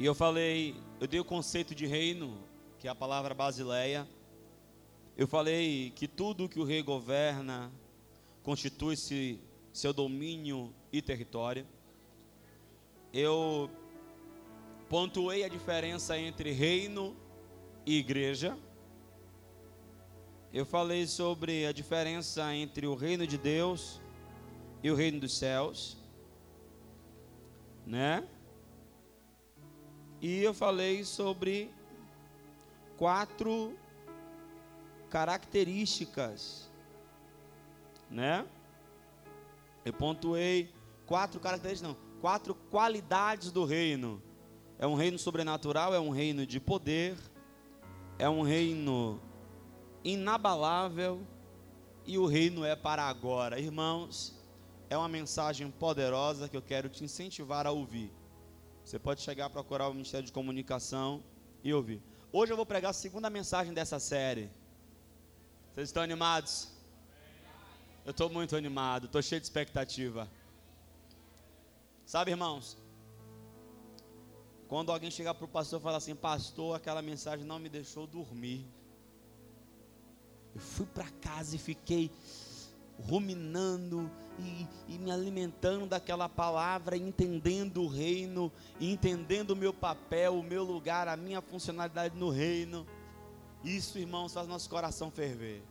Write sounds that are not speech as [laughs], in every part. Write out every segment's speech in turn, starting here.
E eu falei, eu dei o conceito de reino, que é a palavra basileia. Eu falei que tudo que o rei governa constitui-se seu domínio e território. Eu pontuei a diferença entre reino e igreja. Eu falei sobre a diferença entre o reino de Deus e o reino dos céus, né? E eu falei sobre quatro características, né? Eu pontuei quatro características, não, quatro qualidades do reino. É um reino sobrenatural, é um reino de poder, é um reino inabalável e o reino é para agora. Irmãos, é uma mensagem poderosa que eu quero te incentivar a ouvir. Você pode chegar a procurar o Ministério de Comunicação e ouvir. Hoje eu vou pregar a segunda mensagem dessa série. Vocês estão animados? Eu estou muito animado, estou cheio de expectativa. Sabe, irmãos? Quando alguém chegar para o pastor e falar assim, pastor, aquela mensagem não me deixou dormir. Eu fui para casa e fiquei ruminando e, e, me alimentando daquela palavra, entendendo o reino, entendendo o meu papel, o meu lugar, a minha funcionalidade no reino. Isso, irmãos, faz nosso coração ferver.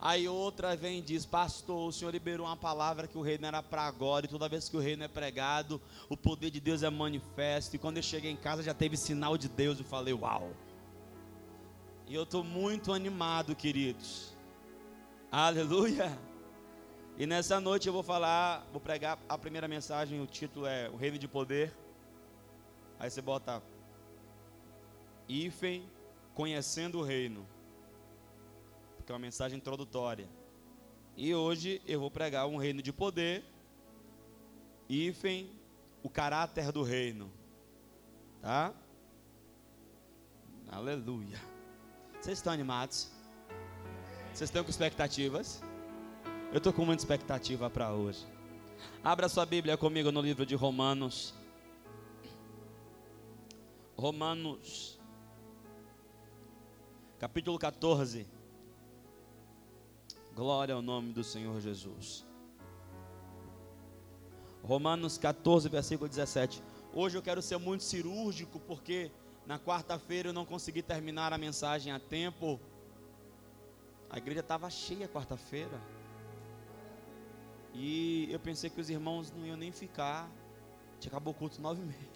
Aí outra vem e diz: Pastor, o Senhor liberou uma palavra que o reino era para agora, e toda vez que o reino é pregado, o poder de Deus é manifesto. E quando eu cheguei em casa já teve sinal de Deus. Eu falei: Uau! E eu estou muito animado, queridos. Aleluia! E nessa noite eu vou falar, vou pregar a primeira mensagem, o título é O Reino de Poder. Aí você bota Ifen conhecendo o reino. Porque é uma mensagem introdutória. E hoje eu vou pregar um reino de poder. Ifen, o caráter do reino. Tá? Aleluia. Vocês estão animados? Vocês estão com expectativas? Eu estou com muita expectativa para hoje. Abra sua Bíblia comigo no livro de Romanos. Romanos, capítulo 14. Glória ao nome do Senhor Jesus. Romanos 14, versículo 17. Hoje eu quero ser muito cirúrgico, porque na quarta-feira eu não consegui terminar a mensagem a tempo. A igreja estava cheia quarta-feira. E eu pensei que os irmãos não iam nem ficar. Tinha acabou o culto nove e meia.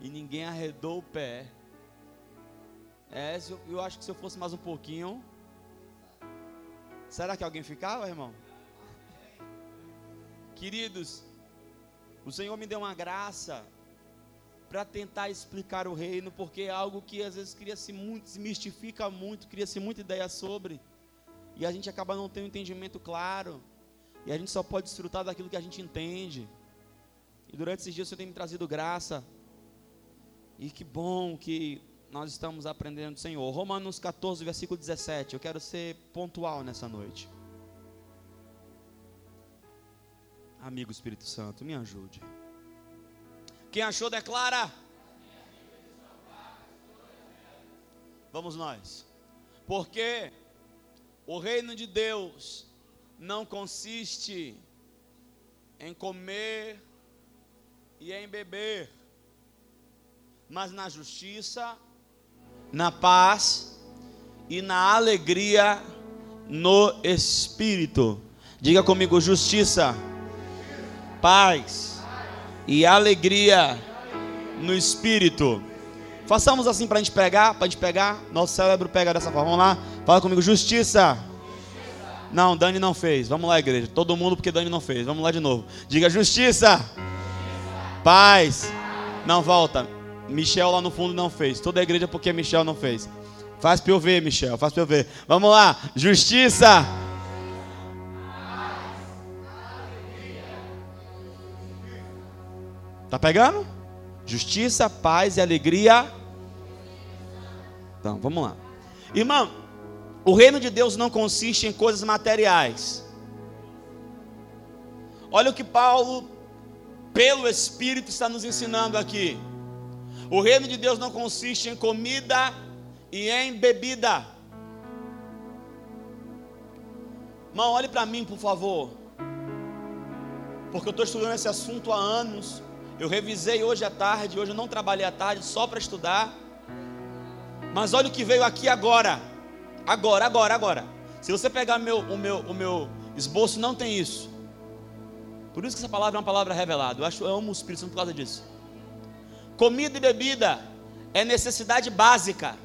E ninguém arredou o pé. É, eu, eu acho que se eu fosse mais um pouquinho. Será que alguém ficava, irmão? Queridos, o Senhor me deu uma graça para tentar explicar o reino, porque é algo que às vezes cria-se muito, se mistifica muito, cria-se muita ideia sobre, e a gente acaba não tendo um entendimento claro, e a gente só pode desfrutar daquilo que a gente entende. E durante esses dias o Senhor tem me trazido graça, e que bom que nós estamos aprendendo do Senhor. Romanos 14, versículo 17. Eu quero ser pontual nessa noite. Amigo Espírito Santo, me ajude. Quem achou, declara. Vamos nós. Porque o reino de Deus não consiste em comer e em beber, mas na justiça, na paz e na alegria no espírito. Diga comigo: justiça, paz e alegria no espírito. Façamos assim para a gente pegar, para a gente pegar. Nosso cérebro pega dessa forma. Vamos lá, fala comigo: justiça. Não, Dani não fez. Vamos lá, igreja. Todo mundo porque Dani não fez. Vamos lá de novo. Diga justiça. justiça. Paz. Não volta. Michel lá no fundo não fez. Toda a igreja porque Michel não fez. Faz para eu ver, Michel. Faz para eu ver. Vamos lá. Justiça. Tá pegando? Justiça, paz e alegria. Então, vamos lá. Irmão, o reino de Deus não consiste em coisas materiais. Olha o que Paulo pelo Espírito, está nos ensinando aqui. O reino de Deus não consiste em comida e em bebida. Irmão, olhe para mim, por favor. Porque eu estou estudando esse assunto há anos. Eu revisei hoje à tarde, hoje eu não trabalhei à tarde só para estudar. Mas olha o que veio aqui agora. Agora, agora, agora. Se você pegar meu, o, meu, o meu esboço, não tem isso. Por isso que essa palavra é uma palavra revelada. Eu, acho, eu amo o Espírito Santo por causa disso. Comida e bebida é necessidade básica.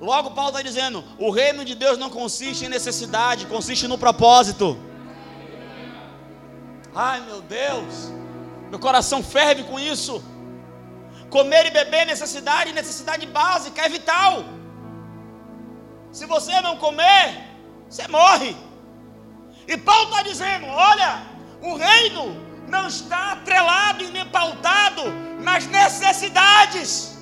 Logo, Paulo está dizendo: o reino de Deus não consiste em necessidade, consiste no propósito. Ai meu Deus, meu coração ferve com isso. Comer e beber é necessidade, necessidade básica, é vital. Se você não comer, você morre. E Paulo está dizendo: olha, o reino não está atrelado e nem pautado nas necessidades.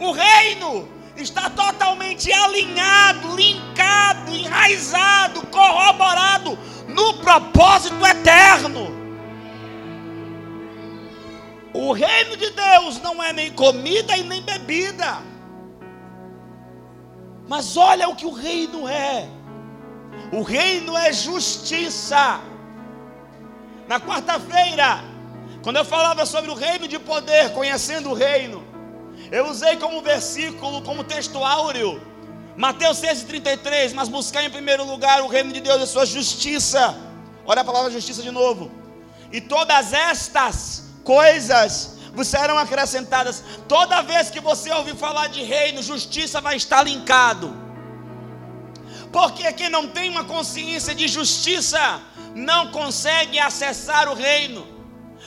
O reino está totalmente alinhado, linkado, enraizado, corroborado no propósito eterno. O reino de Deus não é nem comida e nem bebida. Mas olha o que o reino é. O reino é justiça. Na quarta-feira, quando eu falava sobre o reino de poder, conhecendo o reino, eu usei como versículo, como texto áureo, Mateus 6,33, mas buscar em primeiro lugar o reino de Deus e a sua justiça. Olha a palavra justiça de novo. E todas estas coisas vos serão acrescentadas. Toda vez que você ouvir falar de reino, justiça vai estar linkado. Porque quem não tem uma consciência de justiça não consegue acessar o reino.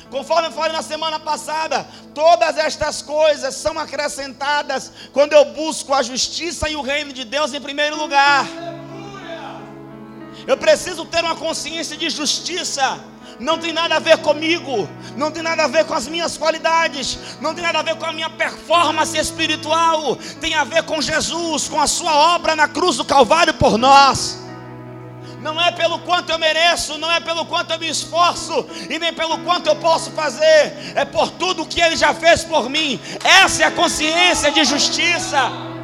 Conforme eu falei na semana passada, todas estas coisas são acrescentadas quando eu busco a justiça e o reino de Deus em primeiro lugar. Eu preciso ter uma consciência de justiça não tem nada a ver comigo, não tem nada a ver com as minhas qualidades, não tem nada a ver com a minha performance espiritual, tem a ver com Jesus, com a sua obra na cruz do Calvário por nós. Não é pelo quanto eu mereço, não é pelo quanto eu me esforço, e nem pelo quanto eu posso fazer, é por tudo que Ele já fez por mim. Essa é a consciência de justiça.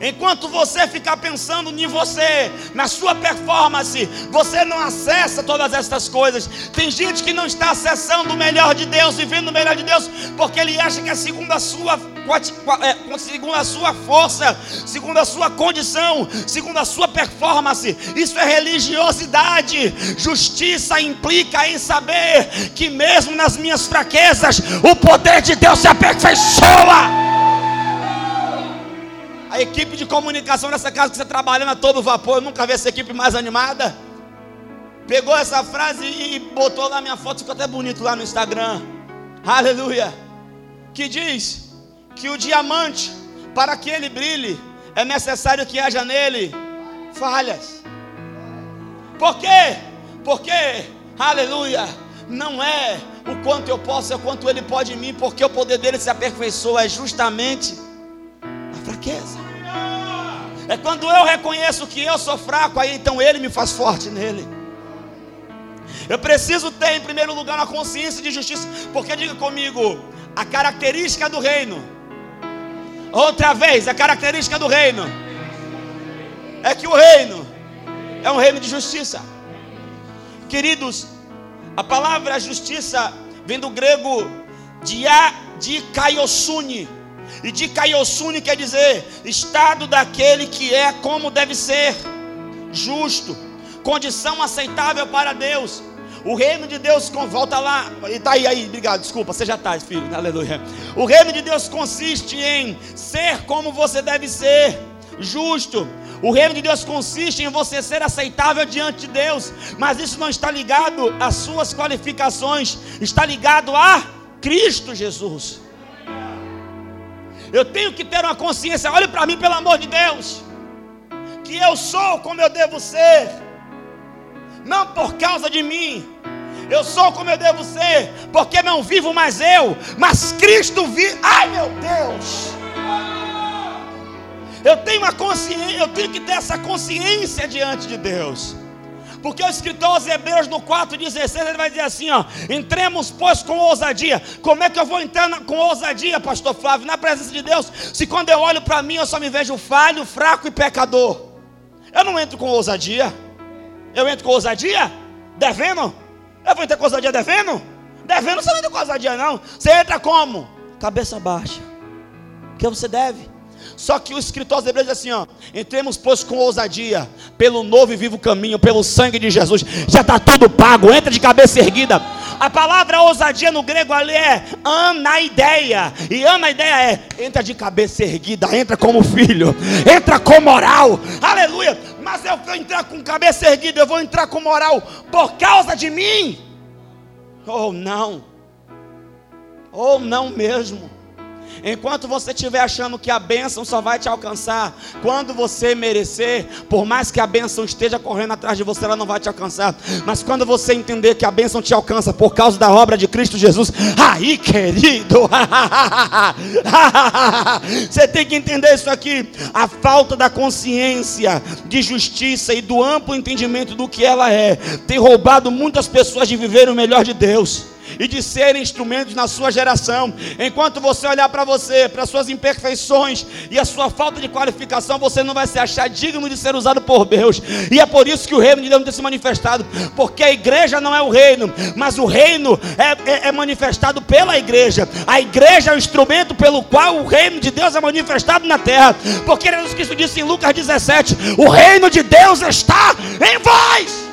Enquanto você ficar pensando em você, na sua performance, você não acessa todas essas coisas. Tem gente que não está acessando o melhor de Deus, vivendo o melhor de Deus, porque ele acha que é segundo a sua é, segundo a sua força, segundo a sua condição, segundo a sua performance. Isso é religiosidade. Justiça implica em saber que mesmo nas minhas fraquezas, o poder de Deus se aperfeiçoa. A equipe de comunicação nessa casa que você trabalhando a todo vapor, eu nunca vi essa equipe mais animada. Pegou essa frase e botou lá minha foto, ficou até bonito lá no Instagram. Aleluia. Que diz que o diamante, para que ele brilhe, é necessário que haja nele falhas. Por quê? Porque, aleluia, não é o quanto eu posso, é o quanto ele pode em mim, porque o poder dele se aperfeiçoa é justamente a fraqueza. É quando eu reconheço que eu sou fraco, aí então Ele me faz forte nele. Eu preciso ter em primeiro lugar uma consciência de justiça, porque diga comigo, a característica do reino. Outra vez, a característica do reino é que o reino é um reino de justiça. Queridos, a palavra justiça vem do grego dia de kaiosune e de Kaiosune quer dizer estado daquele que é como deve ser, justo, condição aceitável para Deus. O reino de Deus, volta lá, está aí, aí, obrigado, desculpa, você já está, filho, aleluia. O reino de Deus consiste em ser como você deve ser, justo. O reino de Deus consiste em você ser aceitável diante de Deus, mas isso não está ligado às suas qualificações, está ligado a Cristo Jesus. Eu tenho que ter uma consciência, olhe para mim, pelo amor de Deus, que eu sou como eu devo ser, não por causa de mim, eu sou como eu devo ser, porque não vivo mais eu, mas Cristo vive. Ai meu Deus! Eu tenho uma consciência, eu tenho que ter essa consciência diante de Deus. Porque o escritor aos Hebreus no 4,16 ele vai dizer assim: ó, entremos, pois, com ousadia. Como é que eu vou entrar na, com ousadia, pastor Flávio, na presença de Deus, se quando eu olho para mim eu só me vejo falho, fraco e pecador? Eu não entro com ousadia. Eu entro com ousadia? Devendo? Eu vou entrar com ousadia devendo? Devendo você não entra com ousadia, não. Você entra como? Cabeça baixa. Porque você deve. Só que o escritor aos Hebreus diz assim: ó, entremos, pois, com ousadia, pelo novo e vivo caminho, pelo sangue de Jesus, já está tudo pago, entra de cabeça erguida. A palavra ousadia no grego ali é anaideia, e anaideia é entra de cabeça erguida, entra como filho, entra com moral, aleluia. Mas eu vou entrar com cabeça erguida, eu vou entrar com moral por causa de mim. Oh, não, ou oh, não mesmo. Enquanto você estiver achando que a bênção só vai te alcançar quando você merecer, por mais que a bênção esteja correndo atrás de você, ela não vai te alcançar. Mas quando você entender que a bênção te alcança por causa da obra de Cristo Jesus, aí, querido, [laughs] você tem que entender isso aqui. A falta da consciência de justiça e do amplo entendimento do que ela é, tem roubado muitas pessoas de viver o melhor de Deus e de serem instrumentos na sua geração. Enquanto você olhar para você, para suas imperfeições e a sua falta de qualificação, você não vai se achar digno de ser usado por Deus. E é por isso que o reino de Deus não tem se manifestado, porque a igreja não é o reino, mas o reino é, é, é manifestado pela igreja. A igreja é o instrumento pelo qual o reino de Deus é manifestado na terra. Porque Jesus Cristo disse em Lucas 17: O reino de Deus está em vós.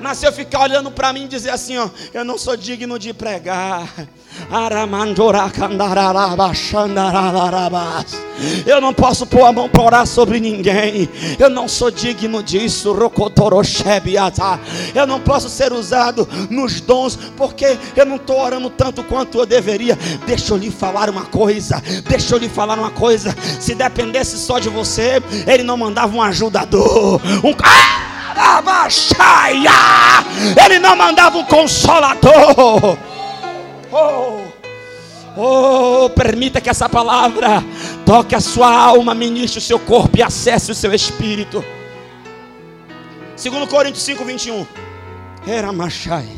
Mas se eu ficar olhando para mim e dizer assim, ó, eu não sou digno de pregar. Eu não posso pôr a mão para orar sobre ninguém. Eu não sou digno disso. Eu não posso ser usado nos dons, porque eu não estou orando tanto quanto eu deveria. Deixa eu lhe falar uma coisa. Deixa eu lhe falar uma coisa. Se dependesse só de você, ele não mandava um ajudador. Um. Ah! Ele não mandava um consolador. Oh, oh, permita que essa palavra toque a sua alma, ministre o seu corpo e acesse o seu espírito. Segundo Coríntios 5, 21. Era Machai.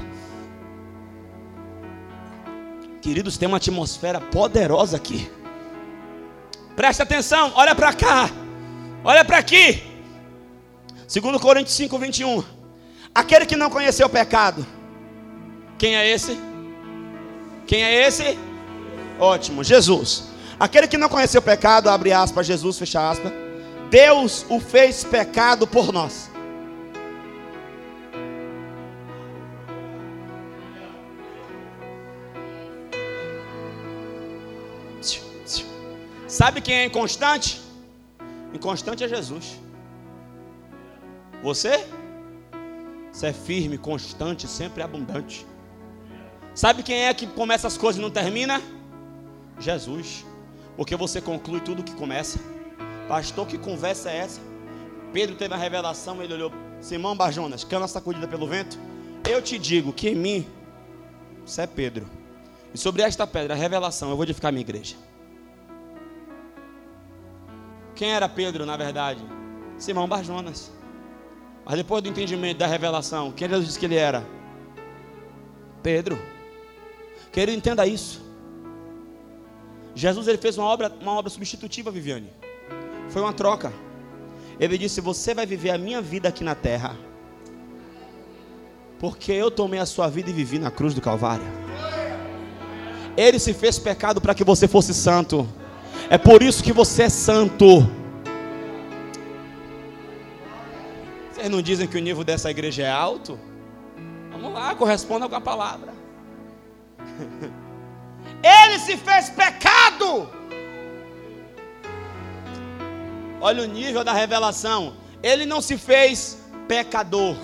Queridos, tem uma atmosfera poderosa aqui. Presta atenção, olha para cá. Olha para aqui. Segundo Coríntios 5, 21. Aquele que não conheceu o pecado. Quem é esse? Quem é esse? Ótimo, Jesus. Aquele que não conheceu o pecado, abre aspas, Jesus, fecha aspas. Deus o fez pecado por nós. Sabe quem é inconstante? Inconstante é Jesus. Você? Você é firme, constante, sempre abundante. Sabe quem é que começa as coisas e não termina? Jesus. Porque você conclui tudo que começa. Pastor, que conversa é essa? Pedro teve a revelação, ele olhou, Simão Barjonas, cana sacudida pelo vento. Eu te digo que em mim, você é Pedro. E sobre esta pedra, a revelação, eu vou edificar minha igreja. Quem era Pedro, na verdade? Simão Barjonas. Mas depois do entendimento da revelação, quem Deus disse que ele era? Pedro. Querido, entenda isso. Jesus ele fez uma obra, uma obra substitutiva, Viviane. Foi uma troca. Ele disse: Você vai viver a minha vida aqui na terra. Porque eu tomei a sua vida e vivi na cruz do Calvário. Ele se fez pecado para que você fosse santo. É por isso que você é santo. Vocês não dizem que o nível dessa igreja é alto? Vamos lá, corresponda com a palavra. [laughs] Ele se fez pecado. Olha o nível da revelação. Ele não se fez pecador.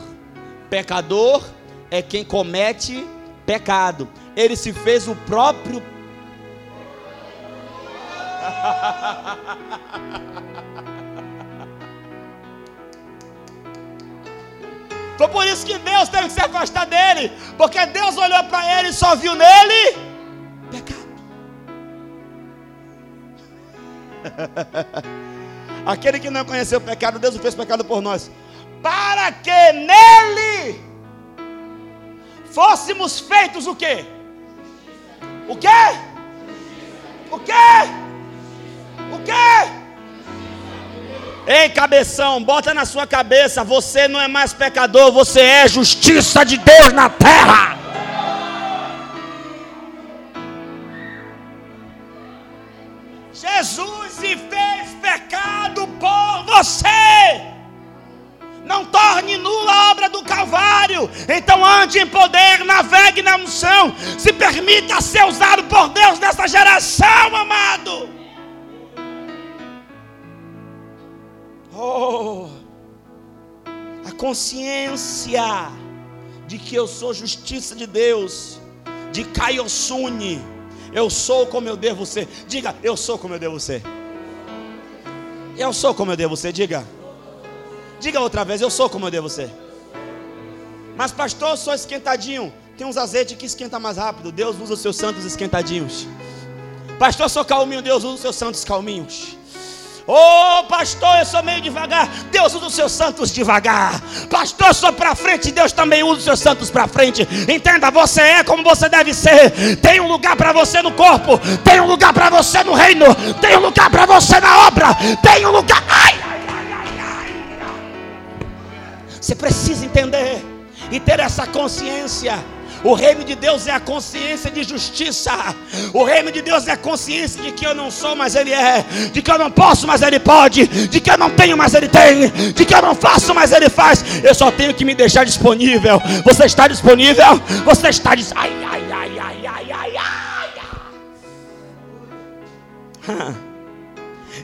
Pecador é quem comete pecado. Ele se fez o próprio. [laughs] Foi por isso que Deus teve que se afastar dele. Porque Deus olhou para ele e só viu nele pecado. [laughs] Aquele que não conheceu o pecado, Deus o fez pecado por nós. para que nele fôssemos feitos o quê? O quê? O quê? Ei, cabeção, bota na sua cabeça, você não é mais pecador, você é justiça de Deus na terra. Jesus se fez pecado por você. Não torne nula a obra do Calvário. Então ande em poder, navegue na unção. Se permita ser usado por Deus nessa geração, amado. Consciência de que eu sou justiça de Deus, de Kaiosune, eu sou como eu devo ser. Diga, eu sou como eu devo ser. Eu sou como eu devo ser, diga. Diga outra vez, eu sou como eu devo ser. Mas pastor, eu sou esquentadinho. Tem uns azeites que esquenta mais rápido. Deus usa os seus santos esquentadinhos. Pastor, eu sou calminho. Deus usa os seus santos calminhos. Oh, pastor, eu sou meio devagar. Deus usa os seus santos devagar. Pastor, eu sou para frente. Deus também usa os seus santos para frente. Entenda, você é como você deve ser. Tem um lugar para você no corpo. Tem um lugar para você no reino. Tem um lugar para você na obra. Tem um lugar. Ai. Você precisa entender e ter essa consciência o reino de Deus é a consciência de justiça. O reino de Deus é a consciência de que eu não sou, mas Ele é. De que eu não posso, mas Ele pode. De que eu não tenho, mas Ele tem. De que eu não faço, mas Ele faz. Eu só tenho que me deixar disponível. Você está disponível? Você está disponível? Ai, ai, ai, ai, ai, ai, ai. [laughs]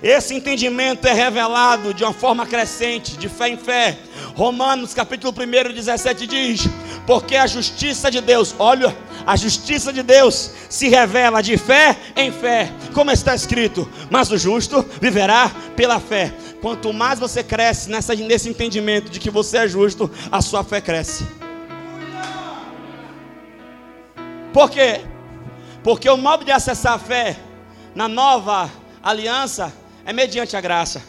Esse entendimento é revelado de uma forma crescente, de fé em fé. Romanos capítulo 1, 17 diz: Porque a justiça de Deus, olha, a justiça de Deus se revela de fé em fé, como está escrito: Mas o justo viverá pela fé. Quanto mais você cresce nessa, nesse entendimento de que você é justo, a sua fé cresce. Por quê? Porque o modo de acessar a fé na nova aliança é mediante a graça.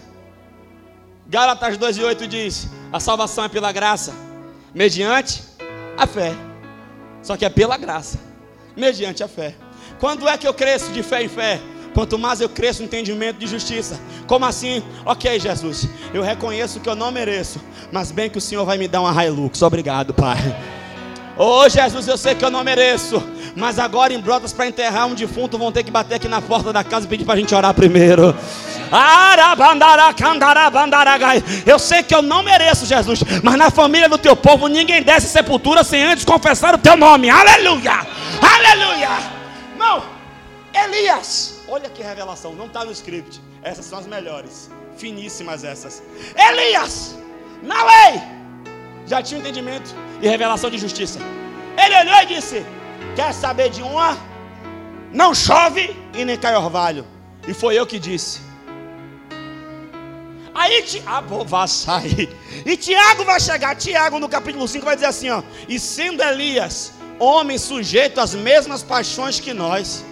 Gálatas 2 e 8 diz: a salvação é pela graça, mediante a fé. Só que é pela graça, mediante a fé. Quando é que eu cresço de fé em fé? Quanto mais eu cresço no entendimento de justiça. Como assim? Ok, Jesus, eu reconheço que eu não mereço, mas bem que o Senhor vai me dar uma Hilux. Obrigado, Pai. Oh Jesus, eu sei que eu não mereço, mas agora em brotas para enterrar um defunto vão ter que bater aqui na porta da casa e pedir para a gente orar primeiro. Eu sei que eu não mereço, Jesus, mas na família do teu povo ninguém desce sepultura sem antes confessar o teu nome. Aleluia! Aleluia! Não, Elias, olha que revelação, não está no script. Essas são as melhores, finíssimas essas. Elias, na lei, já tinha entendimento e revelação de justiça. Ele olhou e disse: Quer saber de uma? Não chove e nem cai orvalho. E foi eu que disse. Aí Tiago vai sair. E Tiago vai chegar. Tiago no capítulo 5 vai dizer assim: ó, E sendo Elias homem sujeito às mesmas paixões que nós.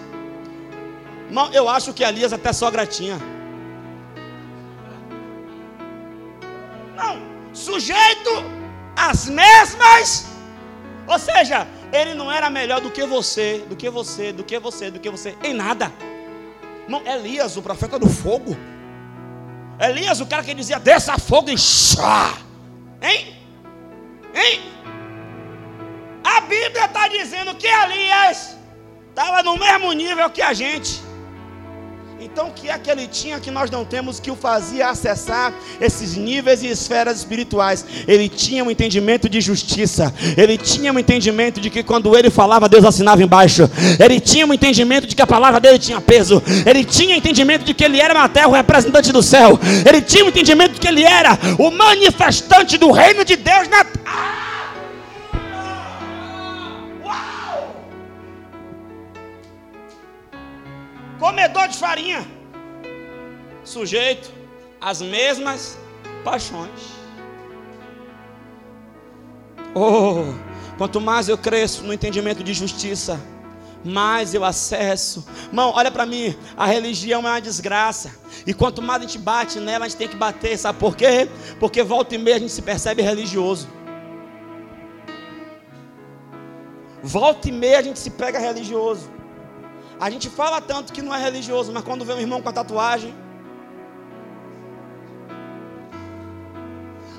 Eu acho que Elias até sogra tinha. Não, sujeito às mesmas. Ou seja, ele não era melhor do que você, do que você, do que você, do que você, em nada. Não, Elias, o profeta do fogo. Elias, o cara que dizia: desça fogo e chá. Hein? Hein? A Bíblia está dizendo que Elias estava no mesmo nível que a gente. Então, o que é que ele tinha que nós não temos que o fazia acessar esses níveis e esferas espirituais? Ele tinha um entendimento de justiça, ele tinha um entendimento de que quando ele falava, Deus assinava embaixo, ele tinha um entendimento de que a palavra dele tinha peso, ele tinha entendimento de que ele era na terra o representante do céu, ele tinha um entendimento de que ele era o manifestante do reino de Deus na terra. Comedor de farinha, sujeito às mesmas paixões. Oh, quanto mais eu cresço no entendimento de justiça, mais eu acesso. Irmão, olha para mim, a religião é uma desgraça. E quanto mais a gente bate nela, a gente tem que bater, sabe por quê? Porque volta e meia a gente se percebe religioso. Volta e meia a gente se pega religioso. A gente fala tanto que não é religioso, mas quando vê um irmão com a tatuagem,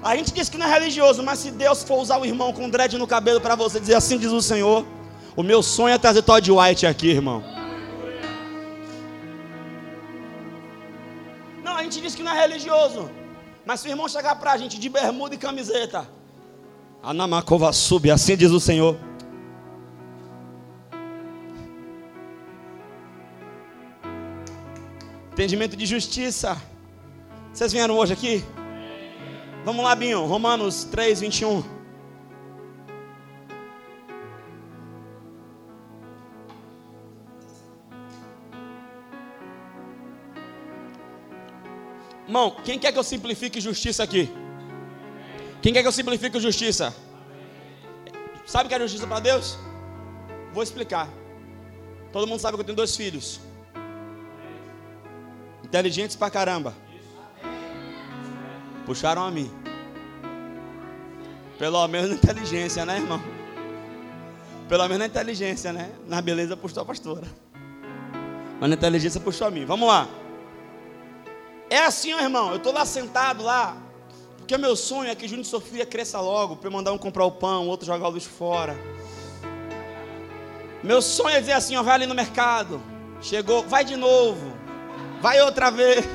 a gente diz que não é religioso, mas se Deus for usar o irmão com dread no cabelo para você dizer assim diz o Senhor, o meu sonho é trazer Todd White aqui, irmão. Não, a gente diz que não é religioso, mas se o irmão chegar para a gente de bermuda e camiseta, Anamakova sube, assim diz o Senhor. Entendimento de justiça. Vocês vieram hoje aqui? Vamos lá, Binho. Romanos 3, 21. Irmão, quem quer que eu simplifique justiça aqui? Quem quer que eu simplifique justiça? Sabe o que é justiça para Deus? Vou explicar. Todo mundo sabe que eu tenho dois filhos. Inteligentes pra caramba. Puxaram a mim. Pelo menos na inteligência, né, irmão? Pelo menos na inteligência, né? Na beleza puxou a pastora. Mas na inteligência puxou a mim. Vamos lá. É assim, irmão. Eu estou lá sentado lá. Porque meu sonho é que Júnior e Sofia cresça logo. Para eu mandar um comprar o pão, outro jogar o lixo fora. Meu sonho é dizer assim: ó, vai ali no mercado. Chegou, vai de novo. Vai outra vez.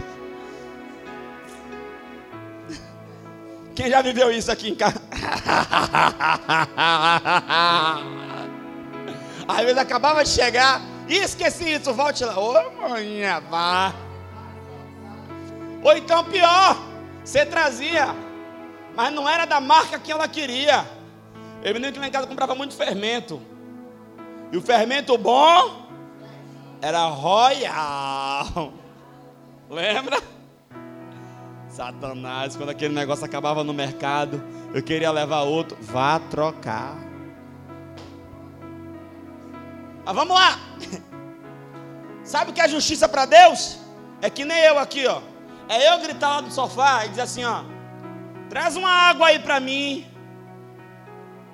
Quem já viveu isso aqui em casa? [laughs] Às vezes acabava de chegar e esqueci isso, volte lá. Ô, manhã, vá. Ou então pior, você trazia, mas não era da marca que ela queria. Eu me lembro que lá em casa comprava muito fermento. E o fermento bom era Royal. Lembra? Satanás, quando aquele negócio acabava no mercado, eu queria levar outro, vá trocar. Mas vamos lá. [laughs] Sabe o que é justiça para Deus? É que nem eu aqui, ó. É eu gritar lá do sofá e dizer assim, ó, traz uma água aí para mim.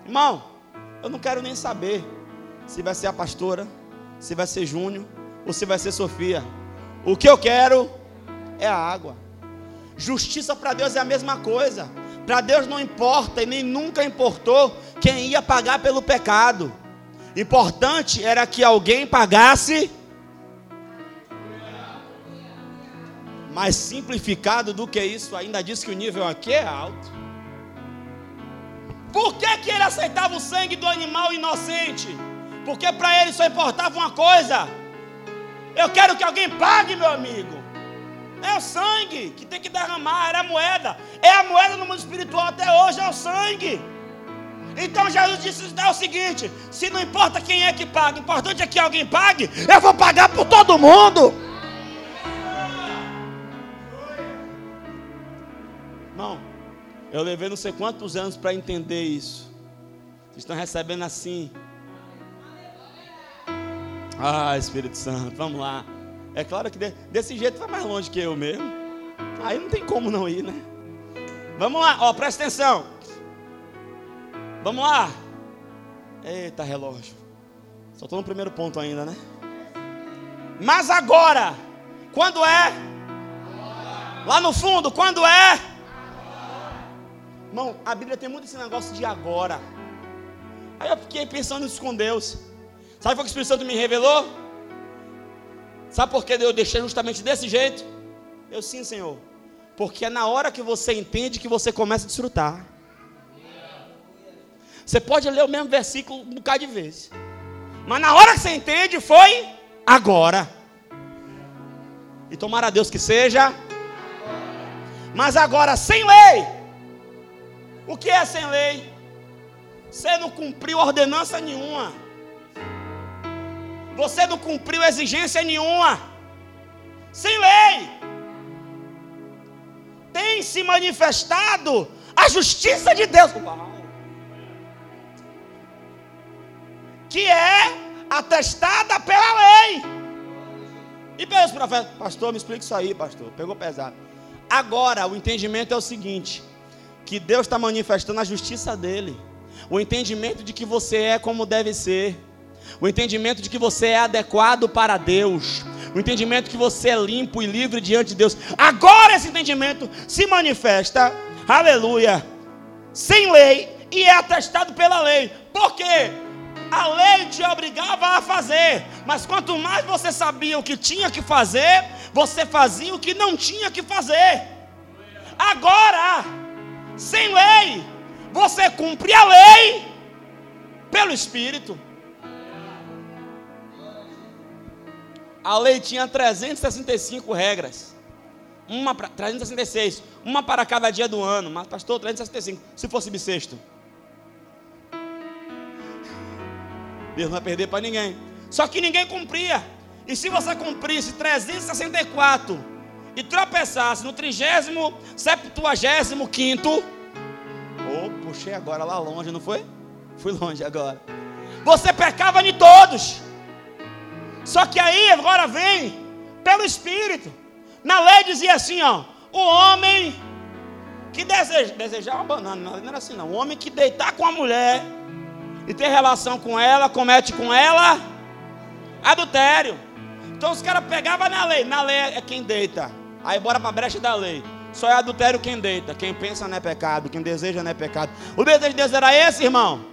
Irmão, eu não quero nem saber se vai ser a pastora, se vai ser Júnior ou se vai ser Sofia. O que eu quero é a água. Justiça para Deus é a mesma coisa. Para Deus não importa e nem nunca importou quem ia pagar pelo pecado. Importante era que alguém pagasse. Mais simplificado do que isso, ainda diz que o nível aqui é alto. Por que, que ele aceitava o sangue do animal inocente? Porque para ele só importava uma coisa. Eu quero que alguém pague, meu amigo. É o sangue que tem que derramar, era a moeda. É a moeda no mundo espiritual até hoje, é o sangue. Então Jesus disse é o seguinte: se não importa quem é que paga, o importante é que alguém pague, eu vou pagar por todo mundo. Não, eu levei não sei quantos anos para entender isso. Vocês estão recebendo assim. Ah, Espírito Santo, vamos lá. É claro que desse jeito vai mais longe que eu mesmo. Aí não tem como não ir, né? Vamos lá, ó, presta atenção. Vamos lá. Eita, relógio. Só estou no primeiro ponto ainda, né? Mas agora, quando é? Lá no fundo, quando é? Irmão, a Bíblia tem muito esse negócio de agora. Aí eu fiquei pensando isso com Deus. Sabe o que o Espírito Santo me revelou? Sabe por que eu deixei justamente desse jeito? Eu sim, Senhor. Porque é na hora que você entende que você começa a desfrutar. Você pode ler o mesmo versículo um bocado de vezes. Mas na hora que você entende, foi agora. E tomara a Deus que seja. Mas agora, sem lei. O que é sem lei? Você não cumpriu ordenança nenhuma. Você não cumpriu exigência nenhuma. Sem lei. Tem se manifestado a justiça de Deus. Que é atestada pela lei. E pelos profetas, pastor, me explica isso aí, pastor. Pegou pesado. Agora, o entendimento é o seguinte: que Deus está manifestando a justiça dele, o entendimento de que você é como deve ser, o entendimento de que você é adequado para Deus, o entendimento que você é limpo e livre diante de Deus. Agora esse entendimento se manifesta, aleluia, sem lei e é atestado pela lei. Por quê? A lei te obrigava a fazer, mas quanto mais você sabia o que tinha que fazer, você fazia o que não tinha que fazer. Agora, sem lei, você cumpre a lei pelo Espírito. A lei tinha 365 regras. Uma para 366, uma para cada dia do ano, mas pastor 365, se fosse bissexto. Deus não vai perder para ninguém. Só que ninguém cumpria. E se você cumprisse 364 e tropeçasse no trigésimo, septuagésimo quinto, oh, puxei agora lá longe, não foi? Fui longe agora. Você pecava de todos. Só que aí agora vem pelo Espírito. Na lei dizia assim, ó, o homem que deseja, desejar uma banana, não era assim não. O homem que deitar com a mulher e ter relação com ela, comete com ela adultério. Então os caras pegavam na lei, na lei é quem deita. Aí bora para a brecha da lei. Só é adultério quem deita. Quem pensa não é pecado, quem deseja não é pecado. O desejo de Deus era esse, irmão?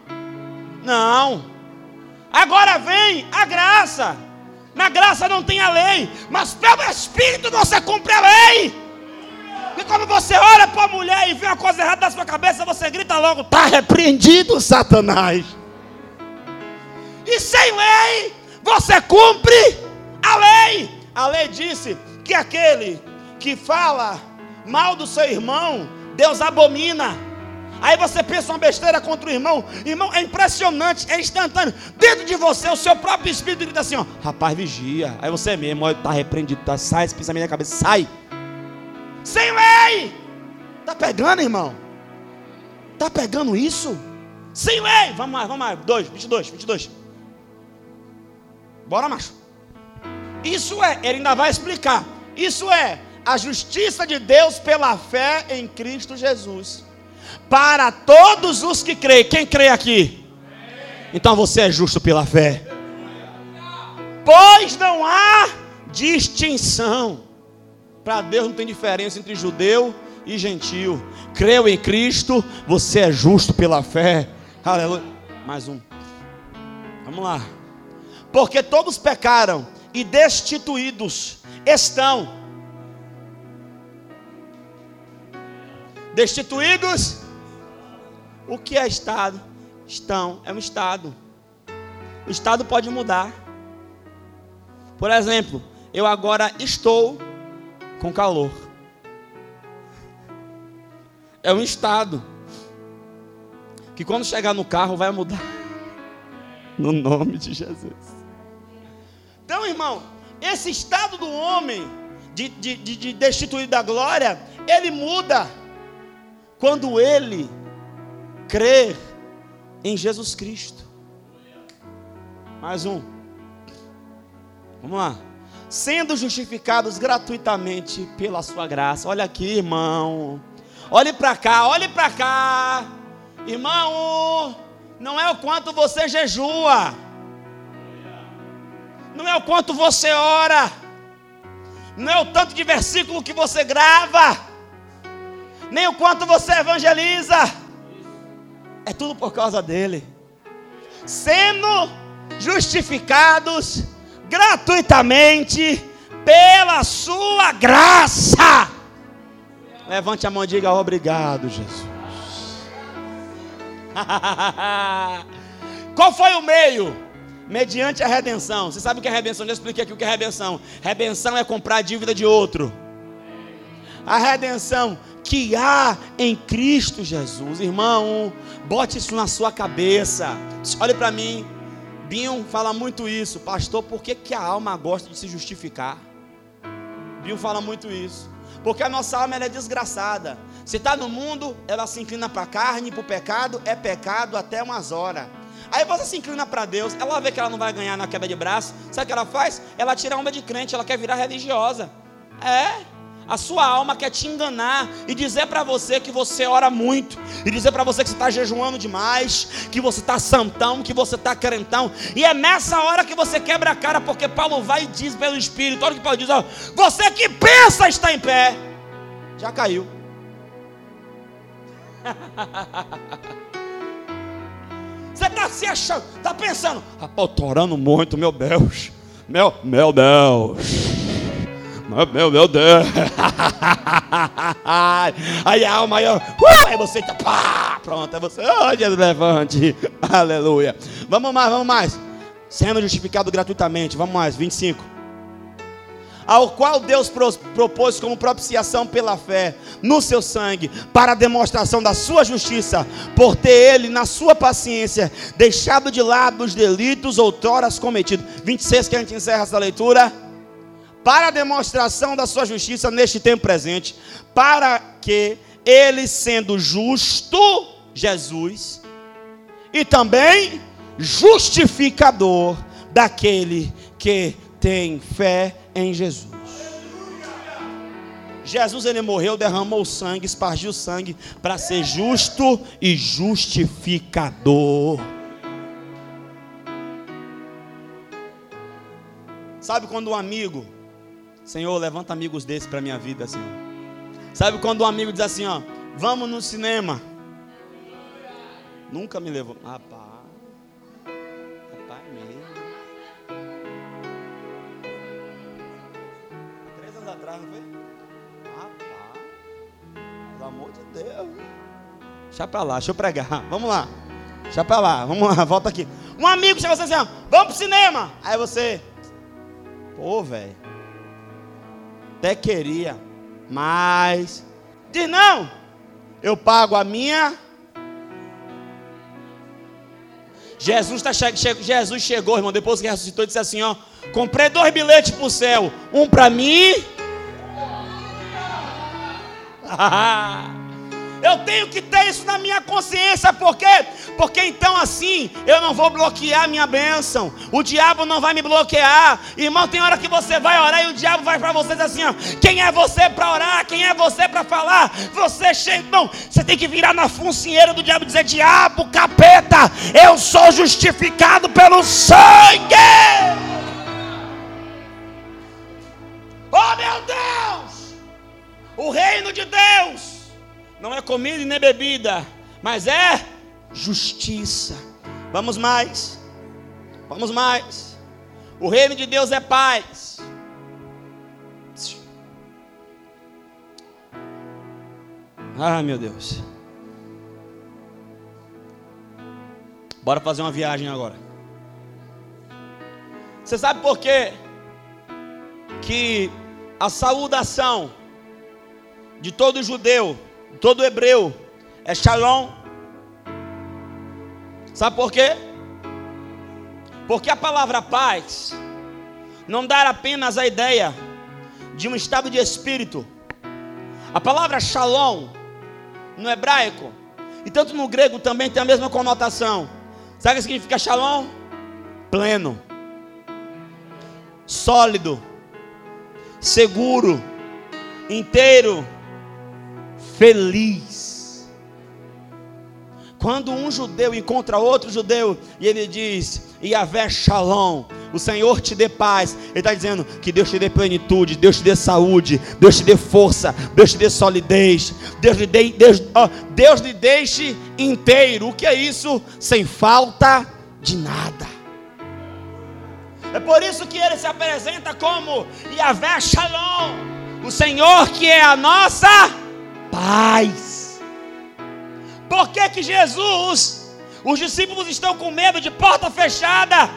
Não. Agora vem a graça. Na graça não tem a lei, mas pelo Espírito você cumpre a lei. E quando você olha para a mulher e vê uma coisa errada na sua cabeça, você grita logo: está repreendido, Satanás. E sem lei, você cumpre a lei. A lei disse que aquele que fala mal do seu irmão, Deus abomina. Aí você pensa uma besteira contra o irmão, irmão, é impressionante, é instantâneo. Dentro de você, o seu próprio espírito grita assim: ó, rapaz, vigia. Aí você mesmo, está repreendido, tá, sai esse pensamento da cabeça, sai. Sem lei, tá pegando, irmão? Tá pegando isso? Sem lei, vamos lá, vamos lá, 2, 22, 22. Bora, macho. Isso é, ele ainda vai explicar. Isso é a justiça de Deus pela fé em Cristo Jesus. Para todos os que creem. Quem crê aqui? Então você é justo pela fé. Pois não há distinção. Para Deus não tem diferença entre judeu e gentil. Creu em Cristo, você é justo pela fé. Aleluia. Mais um. Vamos lá porque todos pecaram e destituídos estão. Destituídos, o que é Estado? Estão, é um Estado. O Estado pode mudar. Por exemplo, eu agora estou com calor. É um Estado que quando chegar no carro vai mudar. No nome de Jesus. Então, irmão, esse estado do homem, de, de, de, de destituído da glória, ele muda quando ele crer em Jesus Cristo. Mais um. Vamos lá. Sendo justificados gratuitamente pela sua graça. Olha aqui, irmão. Olhe para cá, olhe para cá. Irmão, não é o quanto você jejua não é o quanto você ora, não é o tanto de versículo que você grava, nem o quanto você evangeliza, é tudo por causa dele. Sendo justificados gratuitamente pela sua graça. Levante a mão e diga obrigado, Jesus. [laughs] Qual foi o meio? mediante a redenção. Você sabe o que é redenção? Já expliquei aqui o que é redenção. Redenção é comprar a dívida de outro. A redenção que há em Cristo Jesus. Irmão, bote isso na sua cabeça. Olhe para mim. Binho fala muito isso. Pastor, por que, que a alma gosta de se justificar? Binho fala muito isso. Porque a nossa alma é desgraçada. Se está no mundo, ela se inclina para a carne, para o pecado, é pecado até umas horas. Aí você se inclina para Deus, ela vê que ela não vai ganhar na queda de braço. Sabe o que ela faz? Ela tira a onda de crente, ela quer virar religiosa. É. A sua alma quer te enganar e dizer para você que você ora muito, e dizer para você que você está jejuando demais, que você está santão, que você está crentão, e é nessa hora que você quebra a cara, porque Paulo vai e diz pelo Espírito: olha o que Paulo diz, ó, você que pensa está em pé, já caiu. [laughs] Você está se achando, está pensando, rapaz, estou orando muito, meu Deus, meu, meu Deus, meu, meu, meu Deus. [laughs] aí a alma, aí, aí você tá, pá, pronto, aí você, oh, Jesus, levante, [laughs] aleluia. Vamos mais, vamos mais. Sendo justificado gratuitamente, vamos mais, 25 ao qual Deus propôs como propiciação pela fé no seu sangue, para a demonstração da sua justiça, por ter ele, na sua paciência, deixado de lado os delitos outroras cometidos. 26 que a gente encerra essa leitura. Para a demonstração da sua justiça neste tempo presente, para que ele, sendo justo, Jesus, e também justificador daquele que tem fé em Jesus. Jesus ele morreu, derramou sangue, espargiu sangue para ser justo e justificador. Sabe quando um amigo, Senhor, levanta amigos desses para minha vida, Senhor. Sabe quando um amigo diz assim, ó, vamos no cinema. Nunca me levou. Rapaz. atrás, não foi? Rapaz, pelo amor de Deus. Deixa pra lá, deixa eu pregar. [laughs] Vamos lá. Deixa pra lá, vamos lá, [laughs] volta aqui. Um amigo chega você assim, vamos pro cinema. Aí você, pô, velho. Até queria, mas. Diz não, eu pago a minha. Jesus, tá, Jesus chegou, irmão, depois que ressuscitou, disse assim: ó, comprei dois bilhetes para o céu, um para mim [laughs] eu tenho que ter isso na minha consciência, por quê? Porque então assim eu não vou bloquear minha bênção, o diabo não vai me bloquear. Irmão, tem hora que você vai orar e o diabo vai para vocês assim: ó, quem é você para orar? Quem é você para falar? Você chega, não, você tem que virar na funcinheira do diabo e dizer: diabo, capeta, eu sou justificado pelo sangue. Oh meu Deus! O reino de Deus não é comida e nem bebida, mas é justiça. Vamos mais. Vamos mais. O reino de Deus é paz. Ah, meu Deus. Bora fazer uma viagem agora. Você sabe por quê? Que a saudação de todo judeu, todo hebreu, é shalom. Sabe por quê? Porque a palavra paz não dá apenas a ideia de um estado de espírito. A palavra shalom no hebraico e tanto no grego também tem a mesma conotação. Sabe o que significa shalom? Pleno, sólido, seguro, inteiro feliz. Quando um judeu encontra outro judeu e ele diz, Yahvé Shalom, o Senhor te dê paz. Ele está dizendo que Deus te dê plenitude, Deus te dê saúde, Deus te dê força, Deus te dê solidez, Deus lhe, dê, Deus, Deus lhe deixe inteiro. O que é isso? Sem falta de nada. É por isso que ele se apresenta como Yahvé Shalom, o Senhor que é a nossa paz. Por que que Jesus, os discípulos estão com medo de porta fechada?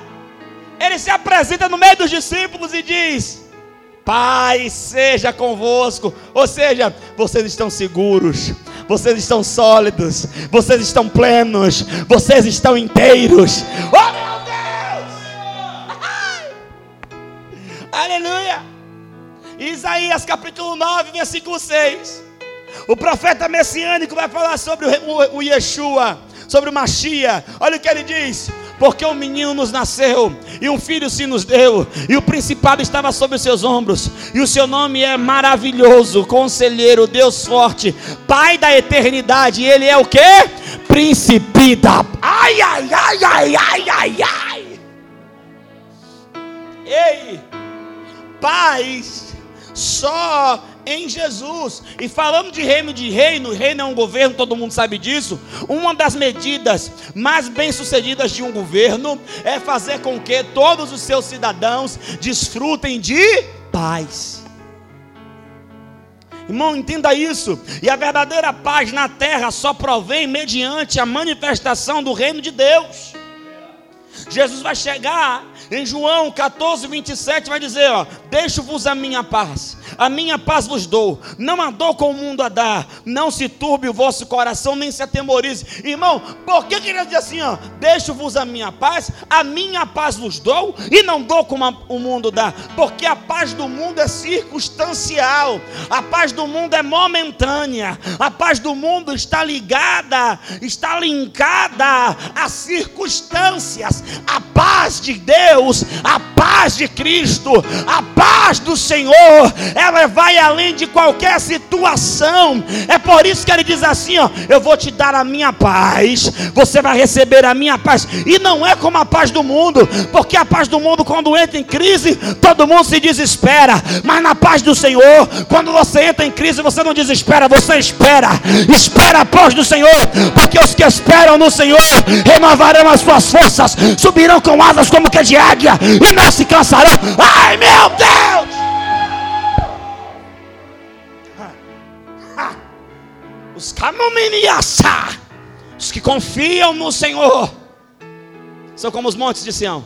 Ele se apresenta no meio dos discípulos e diz: Pai seja convosco. Ou seja, vocês estão seguros, vocês estão sólidos, vocês estão plenos, vocês estão inteiros. Oh meu Deus! [laughs] Aleluia! Isaías capítulo 9, versículo 6. O profeta messiânico vai falar sobre o, Yeshua, sobre o Machia. Olha o que ele diz: porque um menino nos nasceu, e um filho se nos deu, e o principado estava sobre os seus ombros, e o seu nome é maravilhoso, conselheiro, Deus forte, Pai da eternidade, e ele é o que? Príncipe da. Ai, ai, ai, ai, ai, ai, ai. Ei, paz só em Jesus. E falando de reino de reino, reino é um governo, todo mundo sabe disso. Uma das medidas mais bem-sucedidas de um governo é fazer com que todos os seus cidadãos desfrutem de paz. Irmão, entenda isso. E a verdadeira paz na terra só provém mediante a manifestação do reino de Deus. Jesus vai chegar em João 14, 27, vai dizer: ó, Deixo-vos a minha paz, a minha paz vos dou, não a dou com o mundo a dar, não se turbe o vosso coração, nem se atemorize. Irmão, por que ele diz assim: ó, Deixo-vos a minha paz, a minha paz vos dou, e não dou como o mundo dá? Porque a paz do mundo é circunstancial, a paz do mundo é momentânea, a paz do mundo está ligada, está linkada às circunstâncias, a paz de Deus, a paz de Cristo, a paz do Senhor, ela vai além de qualquer situação. É por isso que ele diz assim: ó, eu vou te dar a minha paz, você vai receber a minha paz. E não é como a paz do mundo, porque a paz do mundo, quando entra em crise, todo mundo se desespera. Mas na paz do Senhor, quando você entra em crise, você não desespera, você espera. Espera a paz do Senhor, porque os que esperam no Senhor renovarão as suas forças, subirão com asas como que de águia e não se cansarão. Ai meu Deus! Os camominiaçá, os que confiam no Senhor, são como os montes de Sião.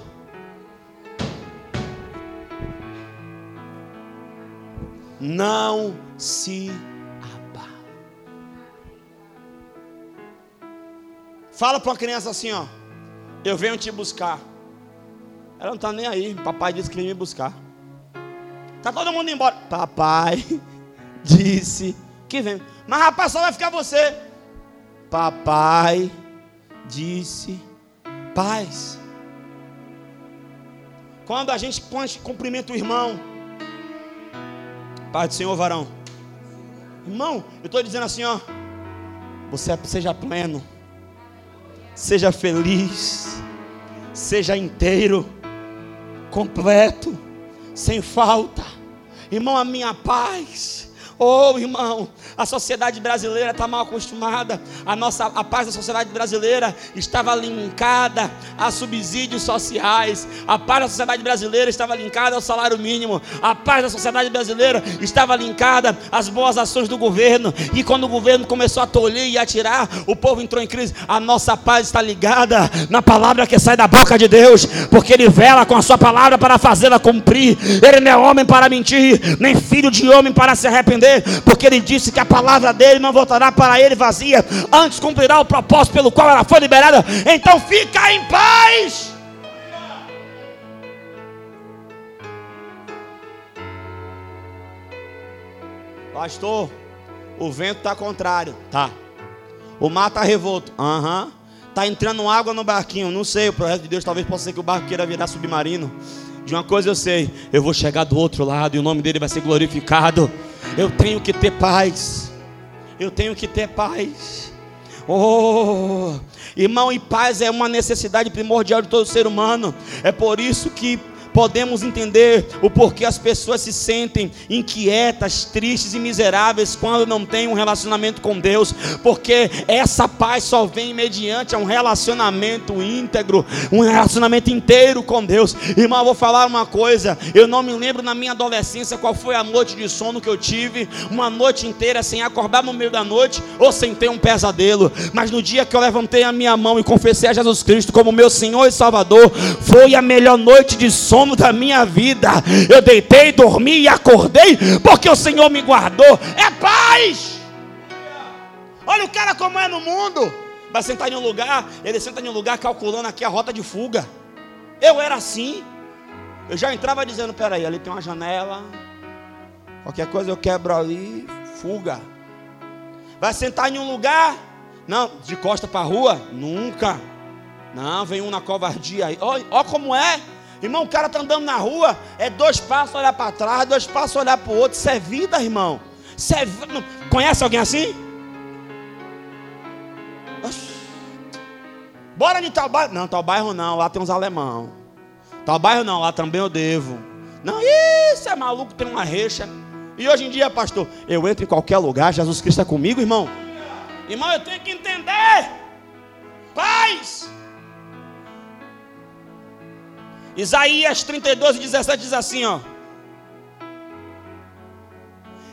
Não se. Fala para uma criança assim, ó. Eu venho te buscar. Ela não está nem aí. Papai disse que vem me buscar. Está todo mundo embora. Papai [laughs] disse que vem. Mas rapaz, só vai ficar você. Papai disse paz. Quando a gente cumprimenta o irmão, Pai do Senhor, varão. Irmão, eu estou dizendo assim, ó. Você seja pleno, seja feliz, seja inteiro completo, sem falta. Irmão, a minha paz. Oh, irmão, a sociedade brasileira está mal acostumada. A nossa a paz da sociedade brasileira estava linkada a subsídios sociais. A paz da sociedade brasileira estava linkada ao salário mínimo. A paz da sociedade brasileira estava linkada às boas ações do governo. E quando o governo começou a tolher e a tirar, o povo entrou em crise. A nossa paz está ligada na palavra que sai da boca de Deus, porque Ele vela com a sua palavra para fazê-la cumprir. Ele não é homem para mentir, nem filho de homem para se arrepender, porque Ele disse que a palavra dele não voltará para ele vazia, antes cumprirá o propósito pelo qual ela foi liberada. Então fica em paz. Pastor, o vento está contrário. Tá. O mar está revolto. Aham. Uhum. Está entrando água no barquinho. Não sei, o projeto de Deus talvez possa ser que o barco queira virar submarino. De uma coisa eu sei, eu vou chegar do outro lado e o nome dele vai ser glorificado. Eu tenho que ter paz. Eu tenho que ter paz. Oh, irmão, e paz é uma necessidade primordial de todo ser humano. É por isso que podemos entender o porquê as pessoas se sentem inquietas, tristes e miseráveis quando não têm um relacionamento com Deus, porque essa paz só vem mediante um relacionamento íntegro, um relacionamento inteiro com Deus. Irmão, eu vou falar uma coisa, eu não me lembro na minha adolescência qual foi a noite de sono que eu tive, uma noite inteira sem acordar no meio da noite ou sem ter um pesadelo, mas no dia que eu levantei a minha mão e confessei a Jesus Cristo como meu Senhor e Salvador, foi a melhor noite de sono da minha vida. Eu deitei, dormi e acordei, porque o Senhor me guardou. É paz. Olha o cara como é no mundo. Vai sentar em um lugar, ele senta em um lugar calculando aqui a rota de fuga. Eu era assim. Eu já entrava dizendo: peraí, ali tem uma janela. Qualquer coisa eu quebro ali, fuga. Vai sentar em um lugar, não, de costa para a rua? Nunca. Não, vem um na covardia. Ó, como é. Irmão, o cara está andando na rua, é dois passos olhar para trás, dois passos olhar para o outro. Isso é vida, irmão. Isso é... Conhece alguém assim? Bora de tal bairro. Não, tal bairro não, lá tem uns alemão. Tal bairro não, lá também eu devo. Não, isso é maluco, tem uma recha. E hoje em dia, pastor, eu entro em qualquer lugar, Jesus Cristo é comigo, irmão. Irmão, eu tenho que entender. Paz. Isaías 32, 17 diz assim, ó.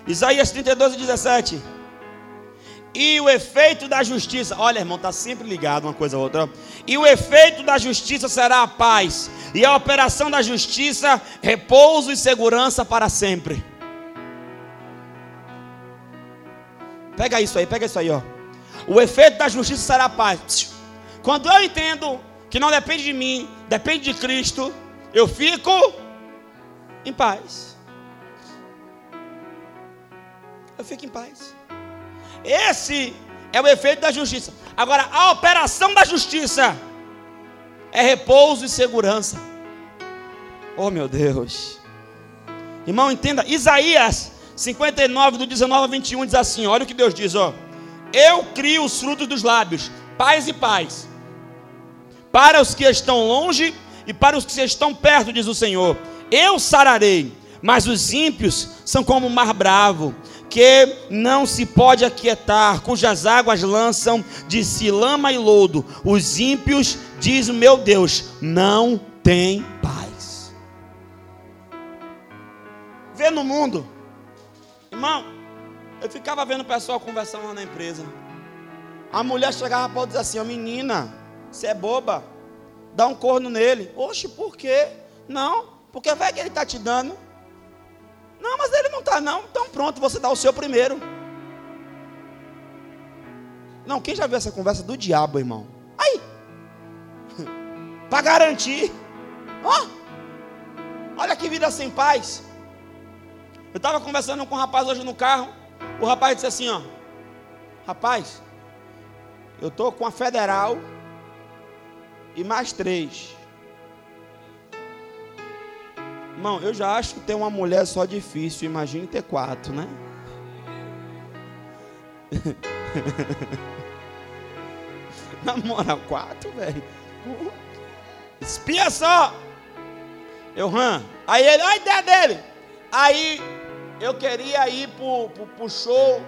Isaías 32, 17. E o efeito da justiça, olha irmão, está sempre ligado uma coisa a outra. E o efeito da justiça será a paz, e a operação da justiça, repouso e segurança para sempre. Pega isso aí, pega isso aí, ó. O efeito da justiça será a paz. Quando eu entendo que não depende de mim, depende de Cristo, eu fico em paz. Eu fico em paz. Esse é o efeito da justiça. Agora, a operação da justiça é repouso e segurança. Oh, meu Deus. Irmão, entenda, Isaías 59, do 19 ao 21 diz assim: olha o que Deus diz, ó. Eu crio os frutos dos lábios, paz e paz para os que estão longe e para os que estão perto, diz o Senhor. Eu sararei, mas os ímpios são como o mar bravo, que não se pode aquietar, cujas águas lançam de si lama e lodo. Os ímpios, diz o meu Deus, não tem paz. Vê no mundo, irmão, eu ficava vendo o pessoal conversando lá na empresa. A mulher chegava para dizer assim: menina, você é boba. Dá um corno nele. Oxe, por quê? Não, porque vai que ele está te dando. Não, mas ele não está, não. Então pronto, você dá o seu primeiro. Não, quem já viu essa conversa do diabo, irmão? Aí. [laughs] Para garantir. Ó. Oh, olha que vida sem paz. Eu estava conversando com um rapaz hoje no carro. O rapaz disse assim, ó. Rapaz, eu estou com a federal e mais três. Irmão, eu já acho que ter uma mulher só difícil. Imagine ter quatro, né? [laughs] Namora quatro, velho. Espia só. Eu, hã? Aí ele, olha a ideia dele. Aí eu queria ir pro, pro, pro show